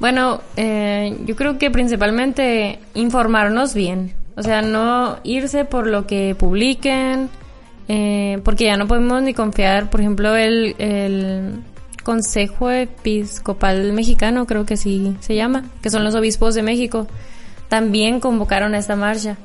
bueno, eh, yo creo que principalmente informarnos bien. O sea, no irse por lo que publiquen, eh, porque ya no podemos ni confiar, por ejemplo, el, el Consejo Episcopal Mexicano, creo que sí se llama, que son los obispos de México, también convocaron a esta marcha.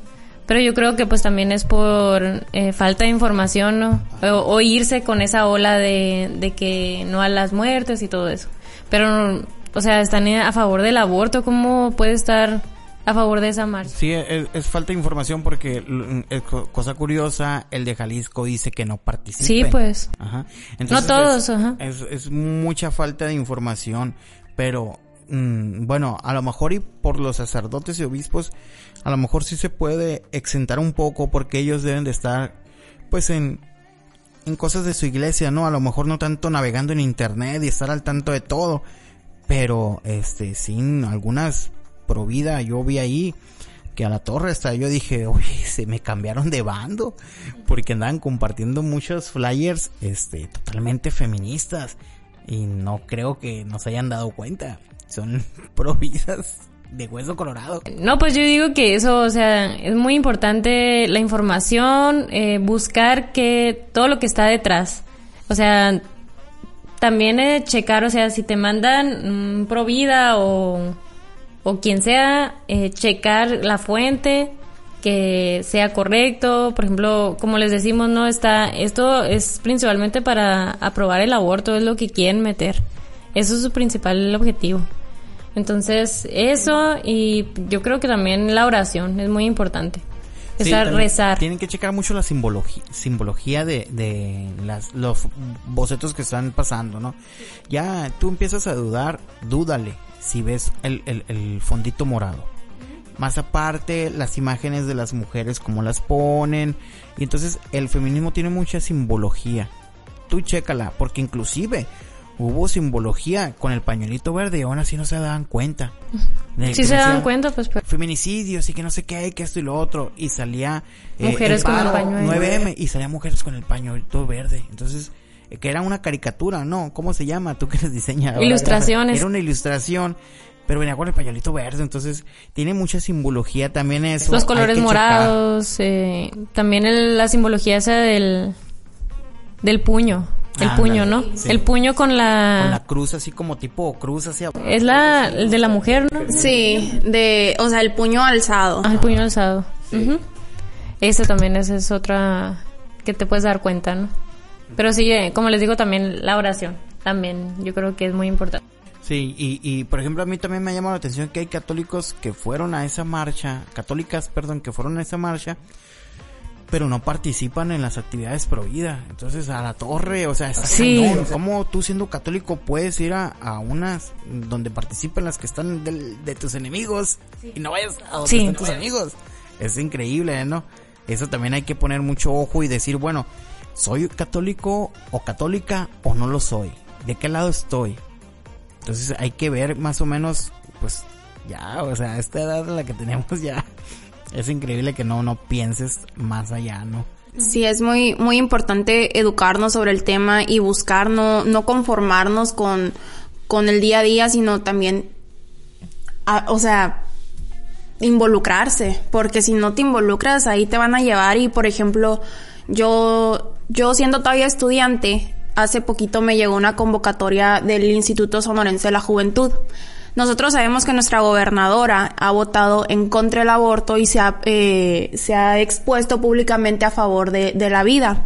Pero yo creo que pues también es por eh, falta de información, ¿no? O, irse con esa ola de, de que no a las muertes y todo eso. Pero, o sea, están a favor del aborto, ¿cómo puede estar a favor de esa marcha. Sí, es, falta de información porque, es cosa curiosa, el de Jalisco dice que no participa. Sí, pues. Ajá. no todos, ajá. Es, mucha falta de información, pero mm, bueno, a lo mejor y por los sacerdotes y obispos, a lo mejor sí se puede exentar un poco porque ellos deben de estar, pues en, en cosas de su iglesia, ¿no? A lo mejor no tanto navegando en internet y estar al tanto de todo, pero este, sin algunas pro vida, yo vi ahí que a la torre hasta yo dije, oye, se me cambiaron de bando, porque andaban compartiendo muchos flyers, este, totalmente feministas, y no creo que nos hayan dado cuenta, son provisas de hueso colorado. No, pues yo digo que eso, o sea, es muy importante la información, eh, buscar que todo lo que está detrás, o sea, también eh, checar, o sea, si te mandan mm, Provida o, o quien sea, eh, checar la fuente, que sea correcto, por ejemplo, como les decimos, no está, esto es principalmente para aprobar el aborto, es lo que quieren meter. Eso es su principal objetivo. Entonces, eso y yo creo que también la oración es muy importante. Sí, Estar, rezar. Tienen que checar mucho la simbología, simbología de, de las, los bocetos que están pasando, ¿no? Ya tú empiezas a dudar, dúdale si ves el, el, el fondito morado. Más aparte, las imágenes de las mujeres, cómo las ponen. Y entonces el feminismo tiene mucha simbología. Tú chécala, porque inclusive hubo simbología con el pañuelito verde y aún así no se daban cuenta. De Si que se decía, cuenta, pues, feminicidios y que no sé qué, que esto y lo otro. Y salía eh, Mujeres con el pañuelo. 9M y salían mujeres con el pañuelo verde. Entonces, que era una caricatura, ¿no? ¿Cómo se llama? Tú que eres diseñadora. Ilustraciones. Era una ilustración. Pero venía con el pañuelito verde, entonces tiene mucha simbología también eso. los colores morados, eh, también el- la simbología esa del, del puño, el Ah, puño, ¿no? sí. El puño con la... Con la cruz así como tipo cruz hacia Es la el de la mujer, ¿no? Sí, de, o sea, el puño alzado. Ah, el puño alzado. Ujú. Esa también esa es otra que te puedes dar cuenta, ¿no? Pero sí, eh, como les digo, también la oración, también yo creo que es muy importante. Sí, y, y por ejemplo a mí también me ha llamado la atención que hay católicos que fueron a esa marcha, católicas, perdón, que fueron a esa marcha, pero no participan en las actividades pro vida. Entonces a la torre, o sea, está Sí. cañón. ¿Cómo tú siendo católico puedes ir a, a unas donde participan las que están del- de tus enemigos y no vayas a donde Sí. están tus amigos? Es increíble, ¿no? Eso también hay que poner mucho ojo y decir, bueno, ¿soy católico o católica o no lo soy? ¿De qué lado estoy? Entonces hay que ver más o menos, pues ya, o sea, esta edad la que tenemos ya, es increíble que no, no pienses más allá, ¿no? Sí, es muy, muy importante educarnos sobre el tema y buscar no, no conformarnos con, con el día a día, sino también, o sea, involucrarse, porque si no te involucras ahí te van a llevar y por ejemplo, yo, yo siendo todavía estudiante, hace poquito me llegó una convocatoria del Instituto Sonorense de la Juventud. Nosotros sabemos que nuestra gobernadora ha votado en contra del aborto y se ha, eh, se ha expuesto públicamente a favor de, de la vida.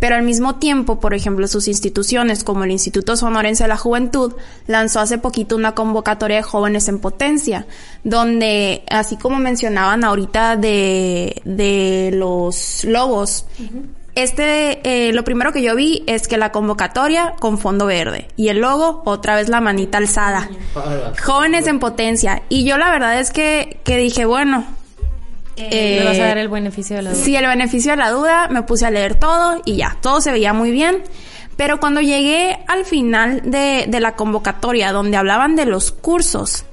Pero al mismo tiempo, por ejemplo, sus instituciones como el Instituto Sonorense de la Juventud lanzó hace poquito una convocatoria de jóvenes en potencia, donde, así como mencionaban ahorita de, de los lobos, este, eh, lo primero que yo vi es que la convocatoria con fondo verde y el logo otra vez la manita alzada. Jóvenes en potencia. Y yo la verdad es que, que dije, bueno, eh, Le vas a dar el beneficio de la duda. Sí, el beneficio de la duda, me puse a leer todo y ya, todo se veía muy bien. Pero cuando llegué al final de, de la convocatoria, donde hablaban de los cursos,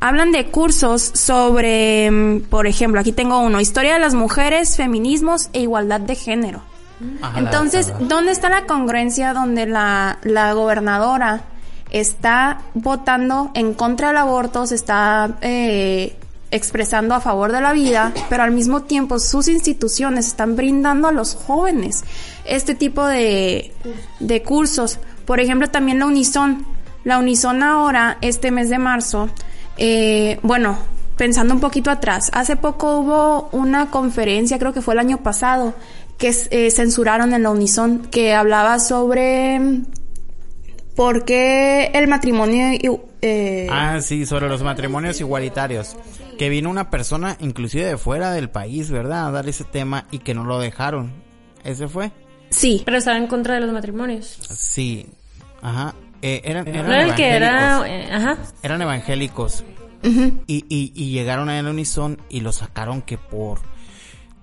hablan de cursos sobre, mm, por ejemplo, aquí tengo uno, historia de las mujeres, feminismos e igualdad de género. Ajá, Entonces, ¿dónde está la congruencia donde la, la gobernadora está votando en contra del aborto, se está eh, expresando a favor de la vida, pero al mismo tiempo sus instituciones están brindando a los jóvenes este tipo de, cursos? Por ejemplo, también la Unison. La Unison ahora, este mes de marzo, eh, bueno, pensando un poquito atrás, hace poco hubo una conferencia, creo que fue el año pasado, que eh, censuraron en la Unison, que hablaba sobre mm, por qué el matrimonio... eh, Ah, sí, sobre los matrimonios igualitarios. Que vino una persona, inclusive de fuera del país, ¿verdad? A dar ese tema y que no lo dejaron. ¿Ese fue? Sí, Pero estaba en contra de los matrimonios. Sí. Ajá. Eh, eran, eran No era el que evangélicos. era... eh, ajá. Eran evangélicos. y, y, y llegaron a el unison y lo sacaron que por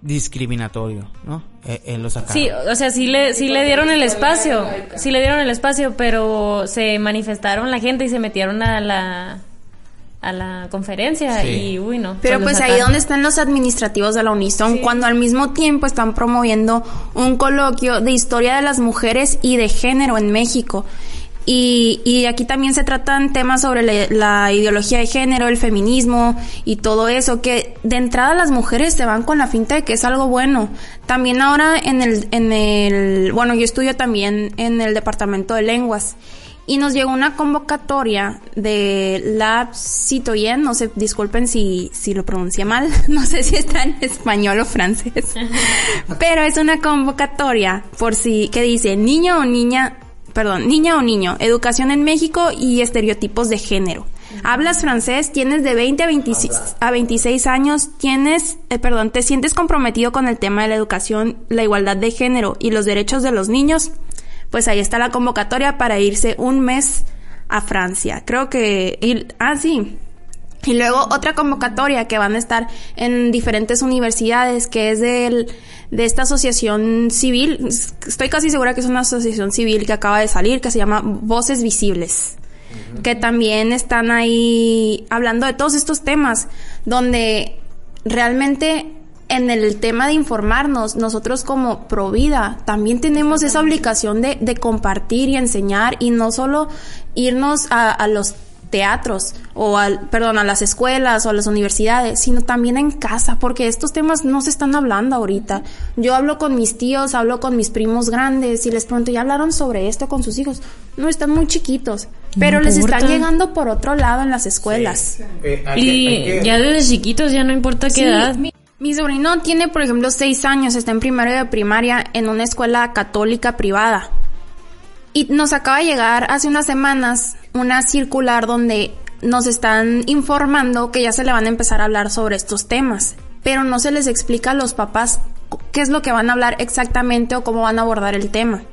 discriminatorio, ¿no? Eh, eh, lo sacaron. Sí, o sea, sí le, sí le dieron el espacio, sí le dieron el espacio, pero se manifestaron la gente y se metieron a la, a la conferencia y uy no. Pero pues ahí donde están los administrativos de la Unison, cuando al mismo tiempo están promoviendo un coloquio de historia de las mujeres y de género en México. Y, y aquí también se tratan temas sobre la, ideología de género, el feminismo y todo eso, que de entrada las mujeres se van con la finta de que es algo bueno. También ahora en el, en el, bueno, yo estudio también en el departamento de lenguas y nos llegó una convocatoria de la Citoyen, no sé, disculpen si, si lo pronuncié mal, no sé si está en español o francés, pero es una convocatoria por si, que dice niño o niña perdón, niña o niño, educación en México y estereotipos de género. Hablas francés, tienes de 20 a 26, a 26 años, tienes, eh, perdón, te sientes comprometido con el tema de la educación, la igualdad de género y los derechos de los niños, pues ahí está la convocatoria para irse un mes a Francia. Creo que, y, ah, sí, y luego otra convocatoria que van a estar en diferentes universidades, que es del, de esta asociación civil. Estoy casi segura que es una asociación civil que acaba de salir, que se llama Voces Visibles. Que también están ahí hablando de todos estos temas, donde realmente en el tema de informarnos, nosotros como Provida también tenemos esa obligación de, de compartir y enseñar y no solo irnos a, a los teatros o al, perdón, a las escuelas o a las universidades, sino también en casa, porque estos temas no se están hablando ahorita. Yo hablo con mis tíos, hablo con mis primos grandes y les pregunto, ¿ya hablaron sobre esto con sus hijos? No, están muy chiquitos, pero les están llegando por otro lado en las escuelas. Eh, y ya desde chiquitos, ya no importa qué edad. Mi, sobrino tiene, por ejemplo, seis años, está en primero de primaria en una escuela católica privada. Y nos acaba de llegar hace unas semanas una circular donde nos están informando que ya se le van a empezar a hablar sobre estos temas, pero no se les explica a los papás qué es lo que van a hablar exactamente o cómo van a abordar el tema.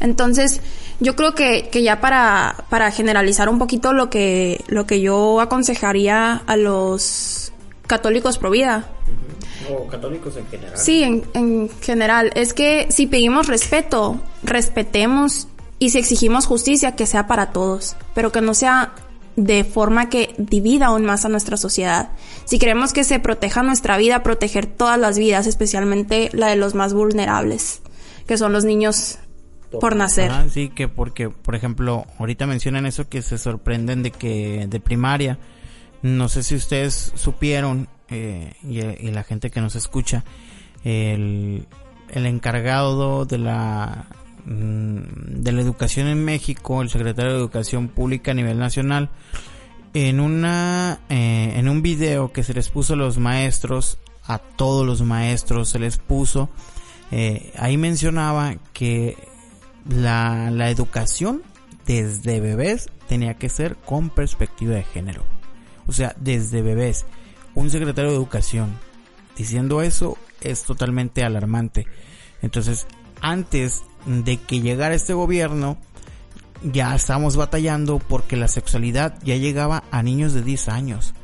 Entonces, yo creo que, que ya para, para generalizar un poquito lo que, lo que yo aconsejaría a los católicos pro vida. O católicos en general. Sí, en, en general. Es que si pedimos respeto, respetemos y si exigimos justicia, que sea para todos, pero que no sea de forma que divida aún más a nuestra sociedad. Si queremos que se proteja nuestra vida, proteger todas las vidas, especialmente la de los más vulnerables, que son los niños por nacer. sí, que porque, por ejemplo, ahorita mencionan eso que se sorprenden de que de primaria, no sé si ustedes supieron, eh, y, y, la gente que nos escucha, el, el encargado de la Mm, de la educación en México, el secretario de Educación Pública a nivel nacional, en una eh, en un video que se les puso a los maestros, a todos los maestros se les puso, eh, ahí mencionaba que la, la educación desde bebés tenía que ser con perspectiva de género. O sea, desde bebés. Un secretario de educación diciendo eso es totalmente alarmante. Entonces, antes de que llegara este gobierno, ya estamos batallando porque la sexualidad ya llegaba a niños de 10 años.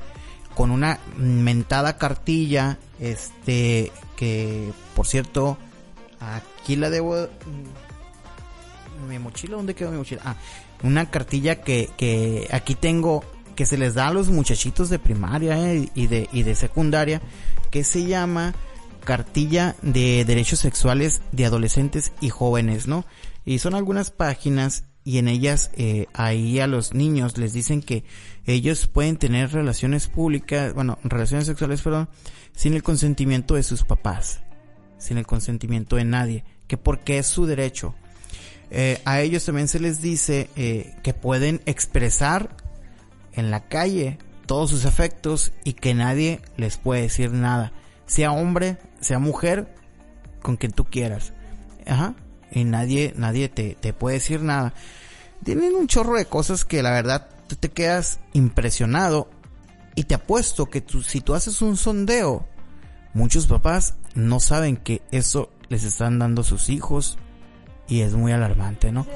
Con una mentada cartilla, este, que por cierto, aquí la debo. Mi mochila, ¿dónde quedó mi mochila? Ah, una cartilla que, que aquí tengo que se les da a los muchachitos de primaria eh, y, de, y de secundaria, que se llama cartilla de derechos sexuales de adolescentes y jóvenes, ¿no? Y son algunas páginas y en ellas eh, ahí a los niños les dicen que ellos pueden tener relaciones públicas, bueno, relaciones sexuales, perdón, sin el consentimiento de sus papás, sin el consentimiento de nadie, que porque es su derecho. Eh, a ellos también se les dice que pueden expresar en la calle todos sus afectos y que nadie les puede decir nada sea hombre, sea mujer, con quien tú quieras. Ajá. Y nadie, nadie te, te puede decir nada. Tienen un chorro de cosas que la verdad tú te quedas impresionado. Y te apuesto que tú, si tú haces un sondeo, muchos papás no saben que eso les están dando sus hijos. Y es muy alarmante, ¿no?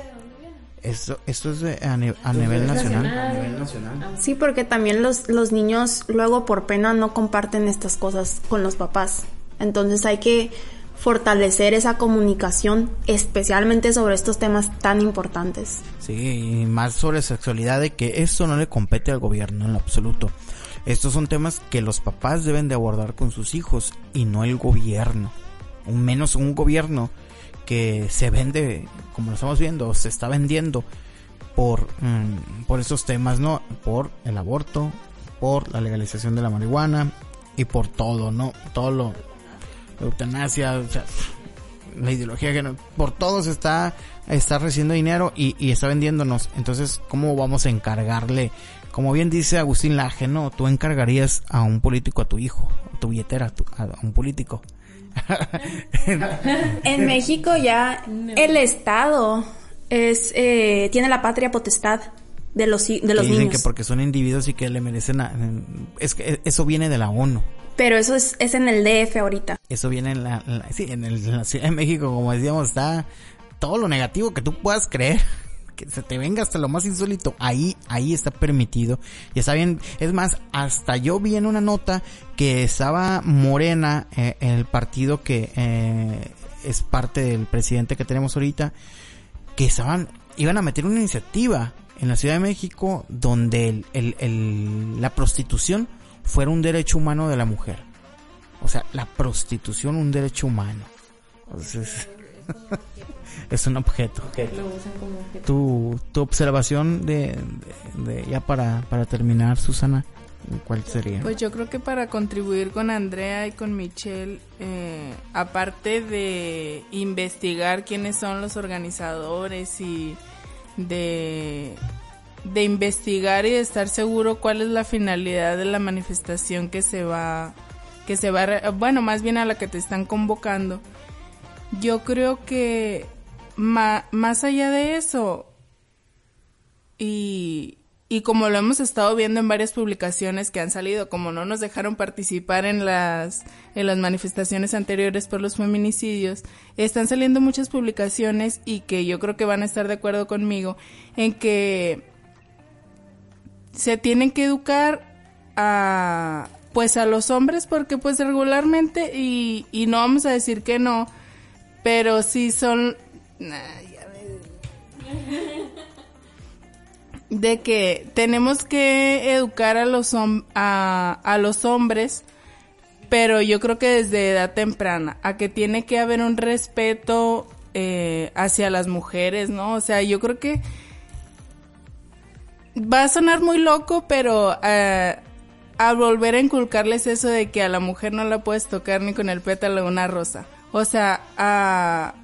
Esto, esto es a, nivel nacional. Sí, porque también los, los niños luego por pena no comparten estas cosas con los papás. Entonces hay que fortalecer esa comunicación, especialmente sobre estos temas tan importantes. Sí, y más sobre sexualidad, de que esto no le compete al gobierno en lo absoluto. Estos son temas que los papás deben de abordar con sus hijos y no el gobierno. Un menos un gobierno que se vende, como lo estamos viendo, se está vendiendo por, mm, por estos temas, ¿no? Por el aborto, por la legalización de la marihuana y por todo, ¿no? Todo lo, la eutanasia, la ideología que por todo se está, está recibiendo dinero y, y está vendiéndonos. Entonces, ¿cómo vamos a encargarle? Como bien dice Agustín Laje, ¿no? Tú encargarías a un político a tu hijo, a tu billetera, a, tu- a un político. En México ya el Estado es eh, tiene la patria potestad de los de los que dicen niños. que porque son individuos y que le merecen a- es que eso viene de la ONU. Pero eso es, es en el DF ahorita. Eso viene en la, en la- sí, en, el- en la Ciudad de México, como decíamos, está todo lo negativo que tú puedas creer. Que se te venga hasta lo más insólito. Ahí, ahí está permitido. Y está bien. Es más, hasta yo vi en una nota que estaba Morena, eh, el partido que eh, es parte del presidente que tenemos ahorita, que estaban, iban a meter una iniciativa en la Ciudad de México donde el, la prostitución fuera un derecho humano de la mujer. O sea, la prostitución un derecho humano. Entonces, es un objeto. Tu, tu observación de, de- de- ya para, para terminar, Susana, ¿cuál sería? Pues yo creo que para contribuir con Andrea y con Michelle, eh, aparte de investigar quiénes son los organizadores y de, de investigar y de estar seguro cuál es la finalidad de la manifestación que se va, que se va, bueno, más bien a la que te están convocando, yo creo que ma- más allá de eso, y, y como lo hemos estado viendo en varias publicaciones que han salido, como no nos dejaron participar en las, en las manifestaciones anteriores por los feminicidios, están saliendo muchas publicaciones y que yo creo que van a estar de acuerdo conmigo en que se tienen que educar a pues a los hombres porque pues regularmente y, y no vamos a decir que no pero sí son De que tenemos que educar a los a, a los hombres pero yo creo que desde edad temprana a que tiene que haber un respeto eh, hacia las mujeres no o sea yo creo que va a sonar muy loco, pero eh, al volver a inculcarles eso de que a la mujer no la puedes tocar ni con el pétalo de una rosa. O sea, a,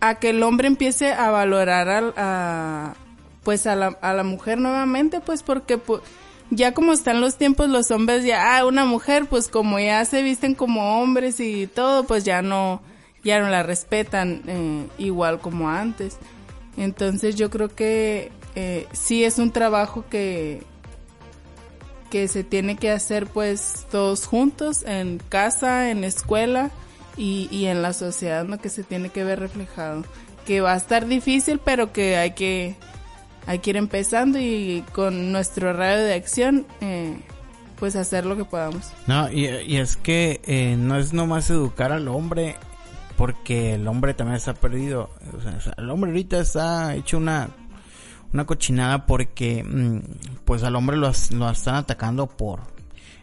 a que el hombre empiece a valorar al- a, pues a la, a la mujer nuevamente, pues porque ya como están los tiempos, los hombres ya, ah, una mujer, pues como ya se visten como hombres y todo, pues ya no, ya no la respetan eh, igual como antes. Entonces yo creo que eh, sí es un trabajo que que se tiene que hacer pues todos juntos en casa, en la escuela y, en la sociedad, ¿no? Que se tiene que ver reflejado. Que va a estar difícil, pero que hay que hay que ir empezando y con nuestro radio de acción eh, pues hacer lo que podamos. No, y, es que eh, no es nomás educar al hombre, porque el hombre también está perdido. O sea, el hombre ahorita está hecho una, una cochinada porque mm, pues al hombre lo, lo están atacando por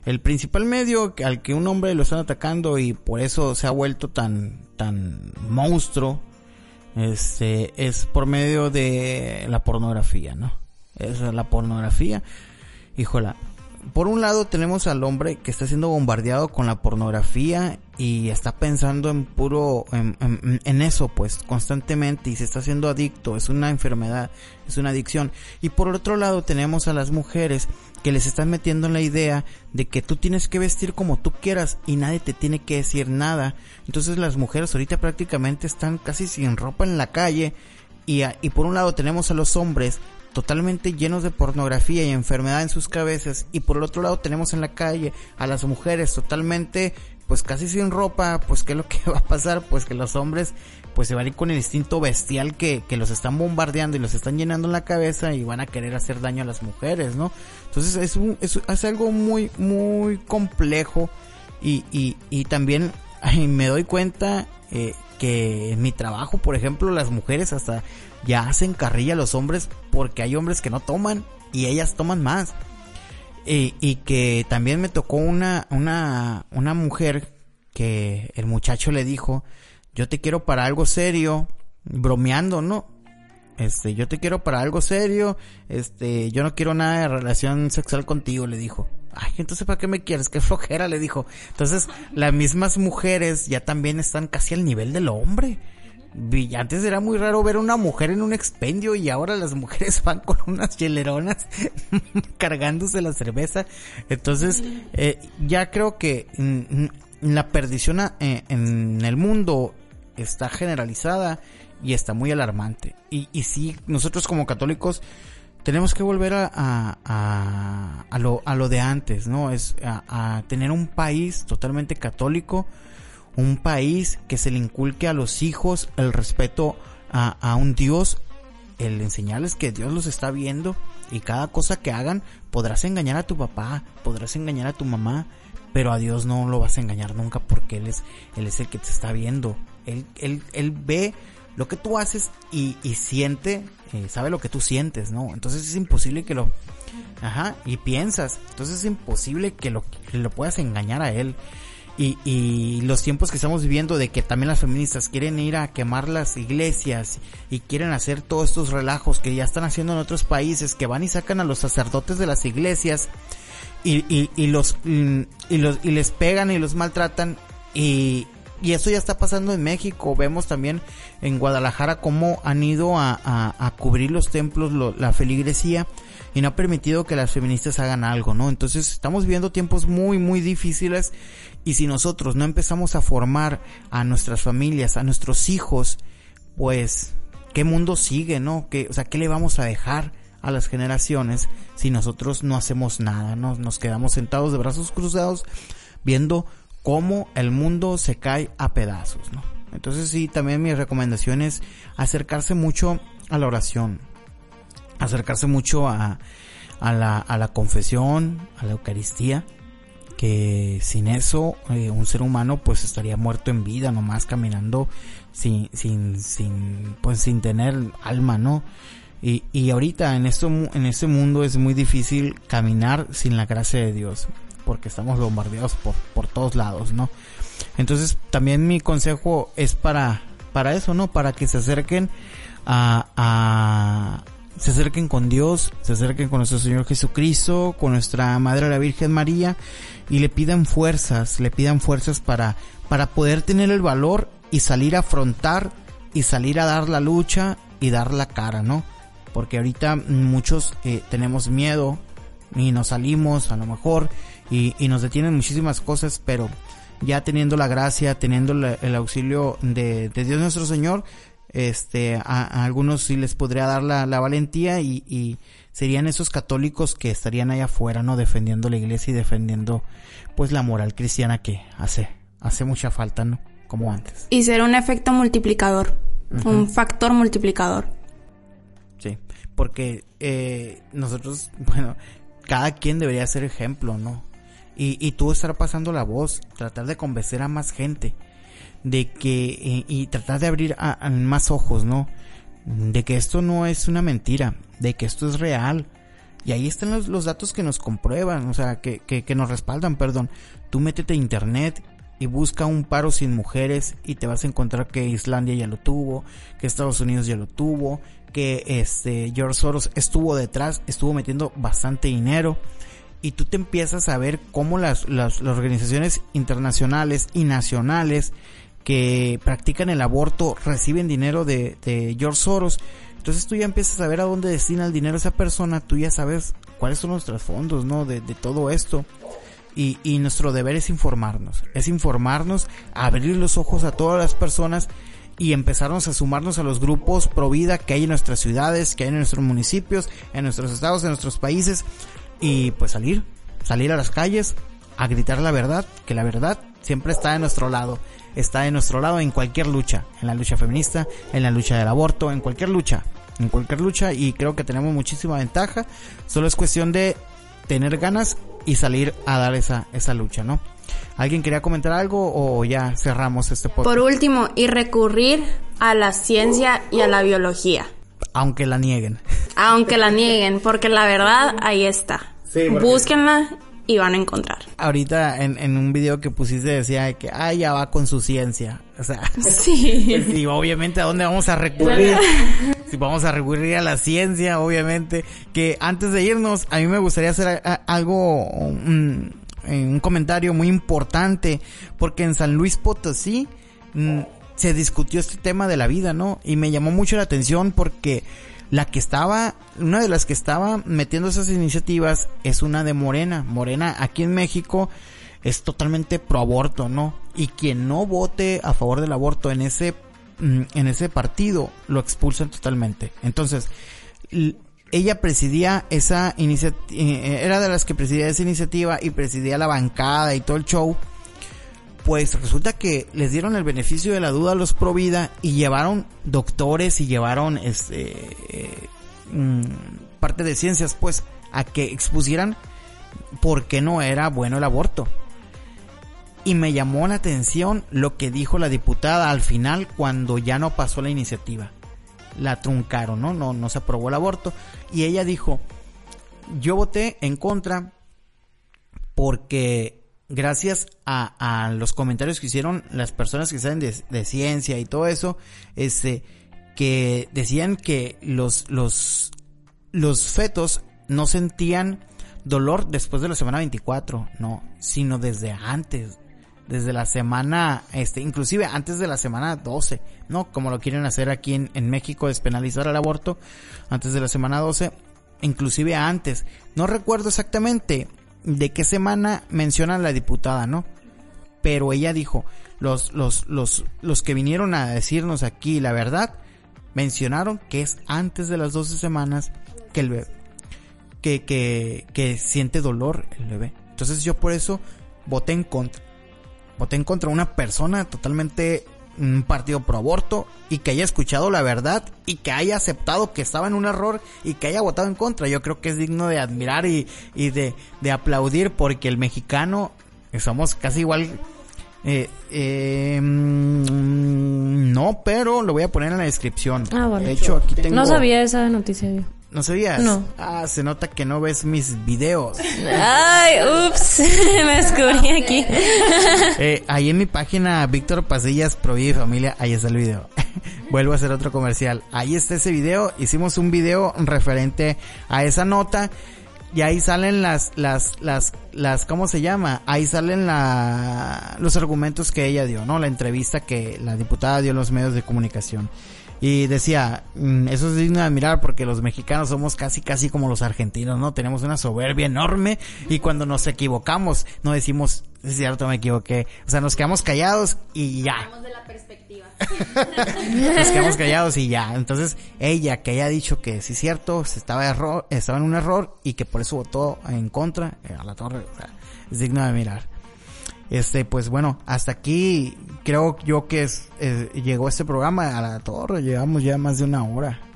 el principal medio al que un hombre lo están atacando y por eso se ha vuelto tan, tan monstruo, este, es por medio de la pornografía, ¿no? Es la pornografía. Híjola, por un lado tenemos al hombre que está siendo bombardeado con la pornografía y está pensando en puro, en, en- en eso pues constantemente y se está haciendo adicto, es una enfermedad, es una adicción. Y por otro lado tenemos a las mujeres que les están metiendo en la idea de que tú tienes que vestir como tú quieras y nadie te tiene que decir nada. Entonces las mujeres ahorita prácticamente están casi sin ropa en la calle y, a- y por un lado tenemos a los hombres totalmente llenos de pornografía y enfermedad en sus cabezas y por el otro lado tenemos en la calle a las mujeres totalmente pues casi sin ropa pues qué es lo que va a pasar pues que los hombres pues se van a ir con el instinto bestial que, que los están bombardeando y los están llenando en la cabeza y van a querer hacer daño a las mujeres no entonces es un, es, algo muy muy complejo y, y, y también me doy cuenta eh, que en mi trabajo, por ejemplo, las mujeres hasta ya hacen carrilla a los hombres porque hay hombres que no toman y ellas toman más. y que también me tocó una, una, una mujer que el muchacho le dijo, yo te quiero para algo serio, bromeando, ¿no? Este, yo te quiero para algo serio, este, yo no quiero nada de relación sexual contigo, le dijo. Ay, entonces ¿para qué me quieres? Qué flojera, le dijo. Entonces, las mismas mujeres ya también están casi al nivel del hombre. Antes era muy raro ver una mujer en un expendio y ahora las mujeres van con unas hieleronas cargándose la cerveza. Entonces, eh, ya creo que la perdición eh, en el mundo está generalizada y está muy alarmante. Y, y sí, nosotros como católicos tenemos que volver a, a, a, lo, a lo de antes, ¿no? Es a, tener un país totalmente católico, un país que se le inculque a los hijos el respeto a, a un Dios, el enseñarles que Dios los está viendo y cada cosa que hagan podrás engañar a tu papá, podrás engañar a tu mamá, pero a Dios no lo vas a engañar nunca porque Él es, Él es el que te está viendo. Él, él, él ve lo que tú haces y, y siente, eh, sabe lo que tú sientes, ¿no? Entonces es imposible que lo... Ajá, y piensas. Entonces es imposible que lo, que lo puedas engañar a él. Y, y los tiempos que estamos viviendo de que también las feministas quieren ir a quemar las iglesias y quieren hacer todos estos relajos que ya están haciendo en otros países, que van y sacan a los sacerdotes de las iglesias y, y, y los, mm, y los, y les pegan y los maltratan y, y eso ya está pasando en México. Vemos también en Guadalajara cómo han ido a, a, cubrir los templos, la feligresía, y no ha permitido que las feministas hagan algo, ¿no? Entonces estamos viviendo tiempos muy, muy difíciles. Y si nosotros no empezamos a formar a nuestras familias, a nuestros hijos, pues, ¿qué mundo sigue, no? ¿Qué, o sea, ¿qué le vamos a dejar? a las generaciones si nosotros no hacemos nada, ¿no? nos quedamos sentados de brazos cruzados viendo cómo el mundo se cae a pedazos, ¿no? Entonces sí, también mi recomendación es acercarse mucho a la oración, acercarse mucho a, la, a la confesión, a la Eucaristía, que sin eso eh, un ser humano pues estaría muerto en vida, nomás caminando sin, sin, sin, pues sin tener alma, ¿no? Y, y ahorita en esto, en este mundo es muy difícil caminar sin la gracia de Dios porque estamos bombardeados por, por todos lados, ¿no? Entonces también mi consejo es para, para eso, ¿no? Para que se acerquen a, a, se acerquen con Dios, se acerquen con nuestro Señor Jesucristo, con nuestra Madre la Virgen María y le pidan fuerzas, le pidan fuerzas para, para poder tener el valor y salir a afrontar y salir a dar la lucha y dar la cara, ¿no? Porque ahorita muchos eh, tenemos miedo y nos salimos a lo mejor y, y nos detienen muchísimas cosas, pero ya teniendo la gracia, teniendo el auxilio de, de, Dios nuestro Señor, este, a, algunos sí les podría dar la, la valentía y, y, serían esos católicos que estarían allá afuera, ¿no? Defendiendo la iglesia y defendiendo, pues, la moral cristiana que hace, hace mucha falta, ¿no? Como antes. Y ser un efecto multiplicador, un factor multiplicador. Sí, porque eh, nosotros, bueno, cada quien debería ser ejemplo, ¿no? Y, y tú estar pasando la voz, tratar de convencer a más gente, de que, y, tratar de abrir a, más ojos, ¿no? De que esto no es una mentira, de que esto es real. Y ahí están los, los datos que nos comprueban, o sea, que, que, que nos respaldan, perdón. Tú métete a internet y busca un paro sin mujeres y te vas a encontrar que Islandia ya lo tuvo, que Estados Unidos ya lo tuvo, que este George Soros estuvo detrás, estuvo metiendo bastante dinero y tú te empiezas a ver cómo las, las, organizaciones internacionales y nacionales que practican el aborto reciben dinero de, George Soros. Entonces tú ya empiezas a ver a dónde destina el dinero esa persona, tú ya sabes cuáles son los trasfondos, ¿no? De, de todo esto. Y, y nuestro deber es informarnos, es informarnos, abrir los ojos a todas las personas y empezarnos a sumarnos a los grupos pro vida que hay en nuestras ciudades, que hay en nuestros municipios, en nuestros estados, en nuestros países, y pues salir, salir a las calles a gritar la verdad, que la verdad siempre está de nuestro lado, está de nuestro lado en cualquier lucha, en la lucha feminista, en la lucha del aborto, en cualquier lucha, en cualquier lucha y creo que tenemos muchísima ventaja, solo es cuestión de tener ganas y salir a dar esa, esa lucha, ¿no? ¿Alguien quería comentar algo o ya cerramos este podcast? Por último, y recurrir a la ciencia y a la biología. Aunque la nieguen. Aunque la nieguen, porque la verdad ahí está. Búsquenla y van a encontrar. Ahorita en, en un video que pusiste decía que, ah, ya va con su ciencia. O sea, sí. sí, obviamente, ¿a dónde vamos a recurrir? si vamos a recurrir a la ciencia, obviamente. Que antes de irnos, a mí me gustaría hacer algo, un, un comentario muy importante, porque en San Luis Potosí mm, se discutió este tema de la vida, ¿no? Y me llamó mucho la atención porque la que estaba, una de las que estaba metiendo esas iniciativas es una de Morena. Morena aquí en México es totalmente pro aborto, ¿no? Y quien no vote a favor del aborto en ese, mm, en ese partido lo expulsan totalmente. Entonces, ella presidía esa iniciativa, eh, era de las que presidía esa iniciativa y presidía la bancada y todo el show pues resulta que les dieron el beneficio de la duda a los Provida y llevaron doctores y llevaron este eh, mm, parte de ciencias pues a que expusieran por qué no era bueno el aborto. Y me llamó la atención lo que dijo la diputada al final cuando ya no pasó la iniciativa. La truncaron, ¿no? No, no se aprobó el aborto. Y ella dijo, yo voté en contra porque gracias a, los comentarios que hicieron las personas que saben de, ciencia y todo eso, este, que decían que los, los, los fetos no sentían dolor después de la semana 24, no, sino desde antes, desde la semana, este, inclusive antes de la semana 12, no, como lo quieren hacer aquí en, en México, despenalizar el aborto, antes de la semana 12, inclusive antes, no recuerdo exactamente, de qué semana menciona la diputada, ¿no? Pero ella dijo, los, los, los, los que vinieron a decirnos aquí la verdad, mencionaron que es antes de las 12 semanas que el bebé, que, que, que siente dolor el bebé. Entonces yo por eso voté en contra. Voté en contra una persona totalmente un partido pro aborto y que haya escuchado la verdad y que haya aceptado que estaba en un error y que haya votado en contra. Yo creo que es digno de admirar y, y de, de aplaudir porque el mexicano somos casi igual. Eh, eh, mm, no, pero lo voy a poner en la descripción. Ah, De hecho, aquí tengo... No sabía esa noticia yo. ¿No sabías? No. Ah, se nota que no ves mis videos. Ay, ups, me descubrí aquí. eh, ahí en mi página, Víctor Pasillas, Provi Familia, ahí está el video. Vuelvo a hacer otro comercial. Ahí está ese video. Hicimos un video referente a esa nota. Y ahí salen las, las, las, las, ¿cómo se llama? Ahí salen la, los argumentos que ella dio, ¿no? La entrevista que la diputada dio en los medios de comunicación. Y decía, mm, eso es digno de admirar porque los mexicanos somos casi casi como los argentinos, ¿no? Tenemos una soberbia enorme y cuando nos equivocamos no decimos, es cierto, me equivoqué. O sea, nos quedamos callados y ya. de la perspectiva. nos quedamos callados y ya. Entonces, ella que haya dicho que sí es cierto, estaba error, estaba en un error y que por eso votó en contra eh, a la torre, o sea, es digno de admirar. Este, pues bueno, hasta aquí creo yo que es, eh, llegó este programa a la torre, llevamos ya más de una hora.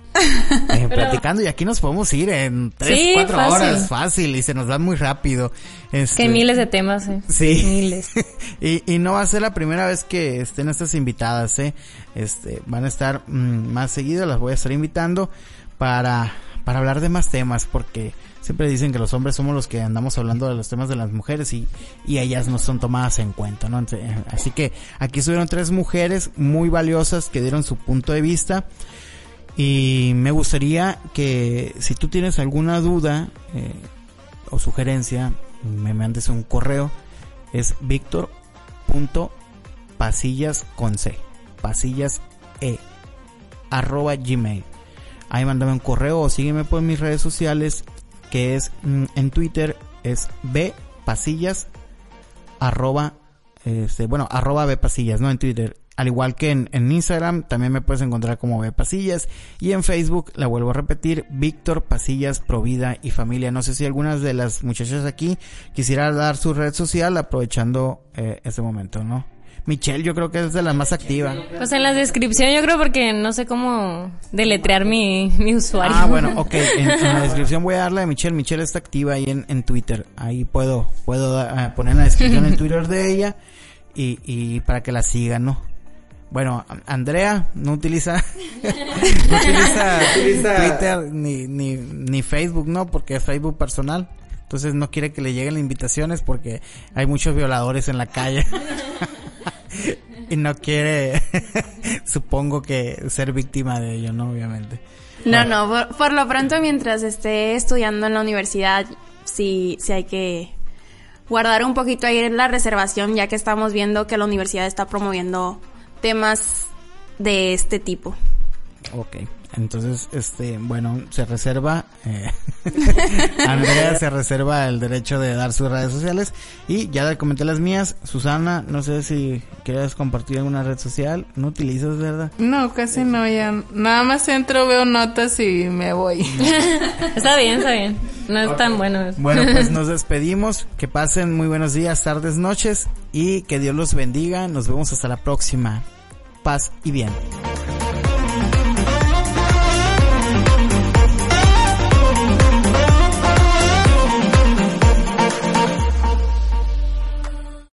Eh, platicando y aquí nos podemos ir en tres, Sí, cuatro fácil. horas fácil y se nos va muy rápido. Este, Que miles de temas, eh. Sí. Miles. y, y no va a ser la primera vez que estén estas invitadas, eh. Este, van a estar mm, más seguido, las voy a estar invitando para, para hablar de más temas porque siempre dicen que los hombres somos los que andamos hablando de los temas de las mujeres y, y ellas no son tomadas en cuenta, ¿no? Ent- Así que aquí estuvieron tres mujeres muy valiosas que dieron su punto de vista. Y me gustaría que si tú tienes alguna duda eh, o sugerencia, me mandes un correo. Es victor.pasillas con C. Pasillas E. Arroba gmail. Ahí mándame un correo o sígueme por mis redes sociales que es mm, en Twitter es B Pasillas arroba este, bueno, arroba B Pasillas, ¿no? En Twitter. Al igual que en, Instagram, también me puedes encontrar como B Pasillas. Y en Facebook, la vuelvo a repetir, Víctor Pasillas, Provida y Familia. No sé si algunas de las muchachas aquí quisiera dar su red social aprovechando eh, este momento, ¿no? Michelle yo creo que es de la más activa. Pues en la descripción yo creo porque no sé cómo deletrear mi, mi usuario. Ah, bueno, ok. En, en la descripción voy a darle a Michelle. Michelle está activa ahí en, en Twitter. Ahí puedo, puedo ah, poner en la descripción el Twitter de ella y, y para que la sigan, ¿no? Bueno, Andrea no utiliza, no utiliza, Twitter ni, ni, ni Facebook, ¿no? Porque es Facebook personal. Entonces no quiere que le lleguen las invitaciones porque hay muchos violadores en la calle. y no quiere, supongo que ser víctima de ello, ¿no? Obviamente. No, no, por, por lo pronto mientras esté estudiando en la universidad, sí, sí hay que guardar un poquito ahí la reservación, ya que estamos viendo que la universidad está promoviendo temas de este tipo. Ok, entonces, este, bueno, se reserva, eh, Andrea se reserva el derecho de dar sus redes sociales y ya le comenté las mías. Susana, no sé si quieres compartir alguna red social, no utilizas, ¿verdad? No, casi no, ya. Nada más entro, veo notas y me voy. Está bien, está bien. No es tan bueno. Bueno, pues nos despedimos, que pasen muy buenos días, tardes, noches y que Dios los bendiga. Nos vemos hasta la próxima. Paz y bien.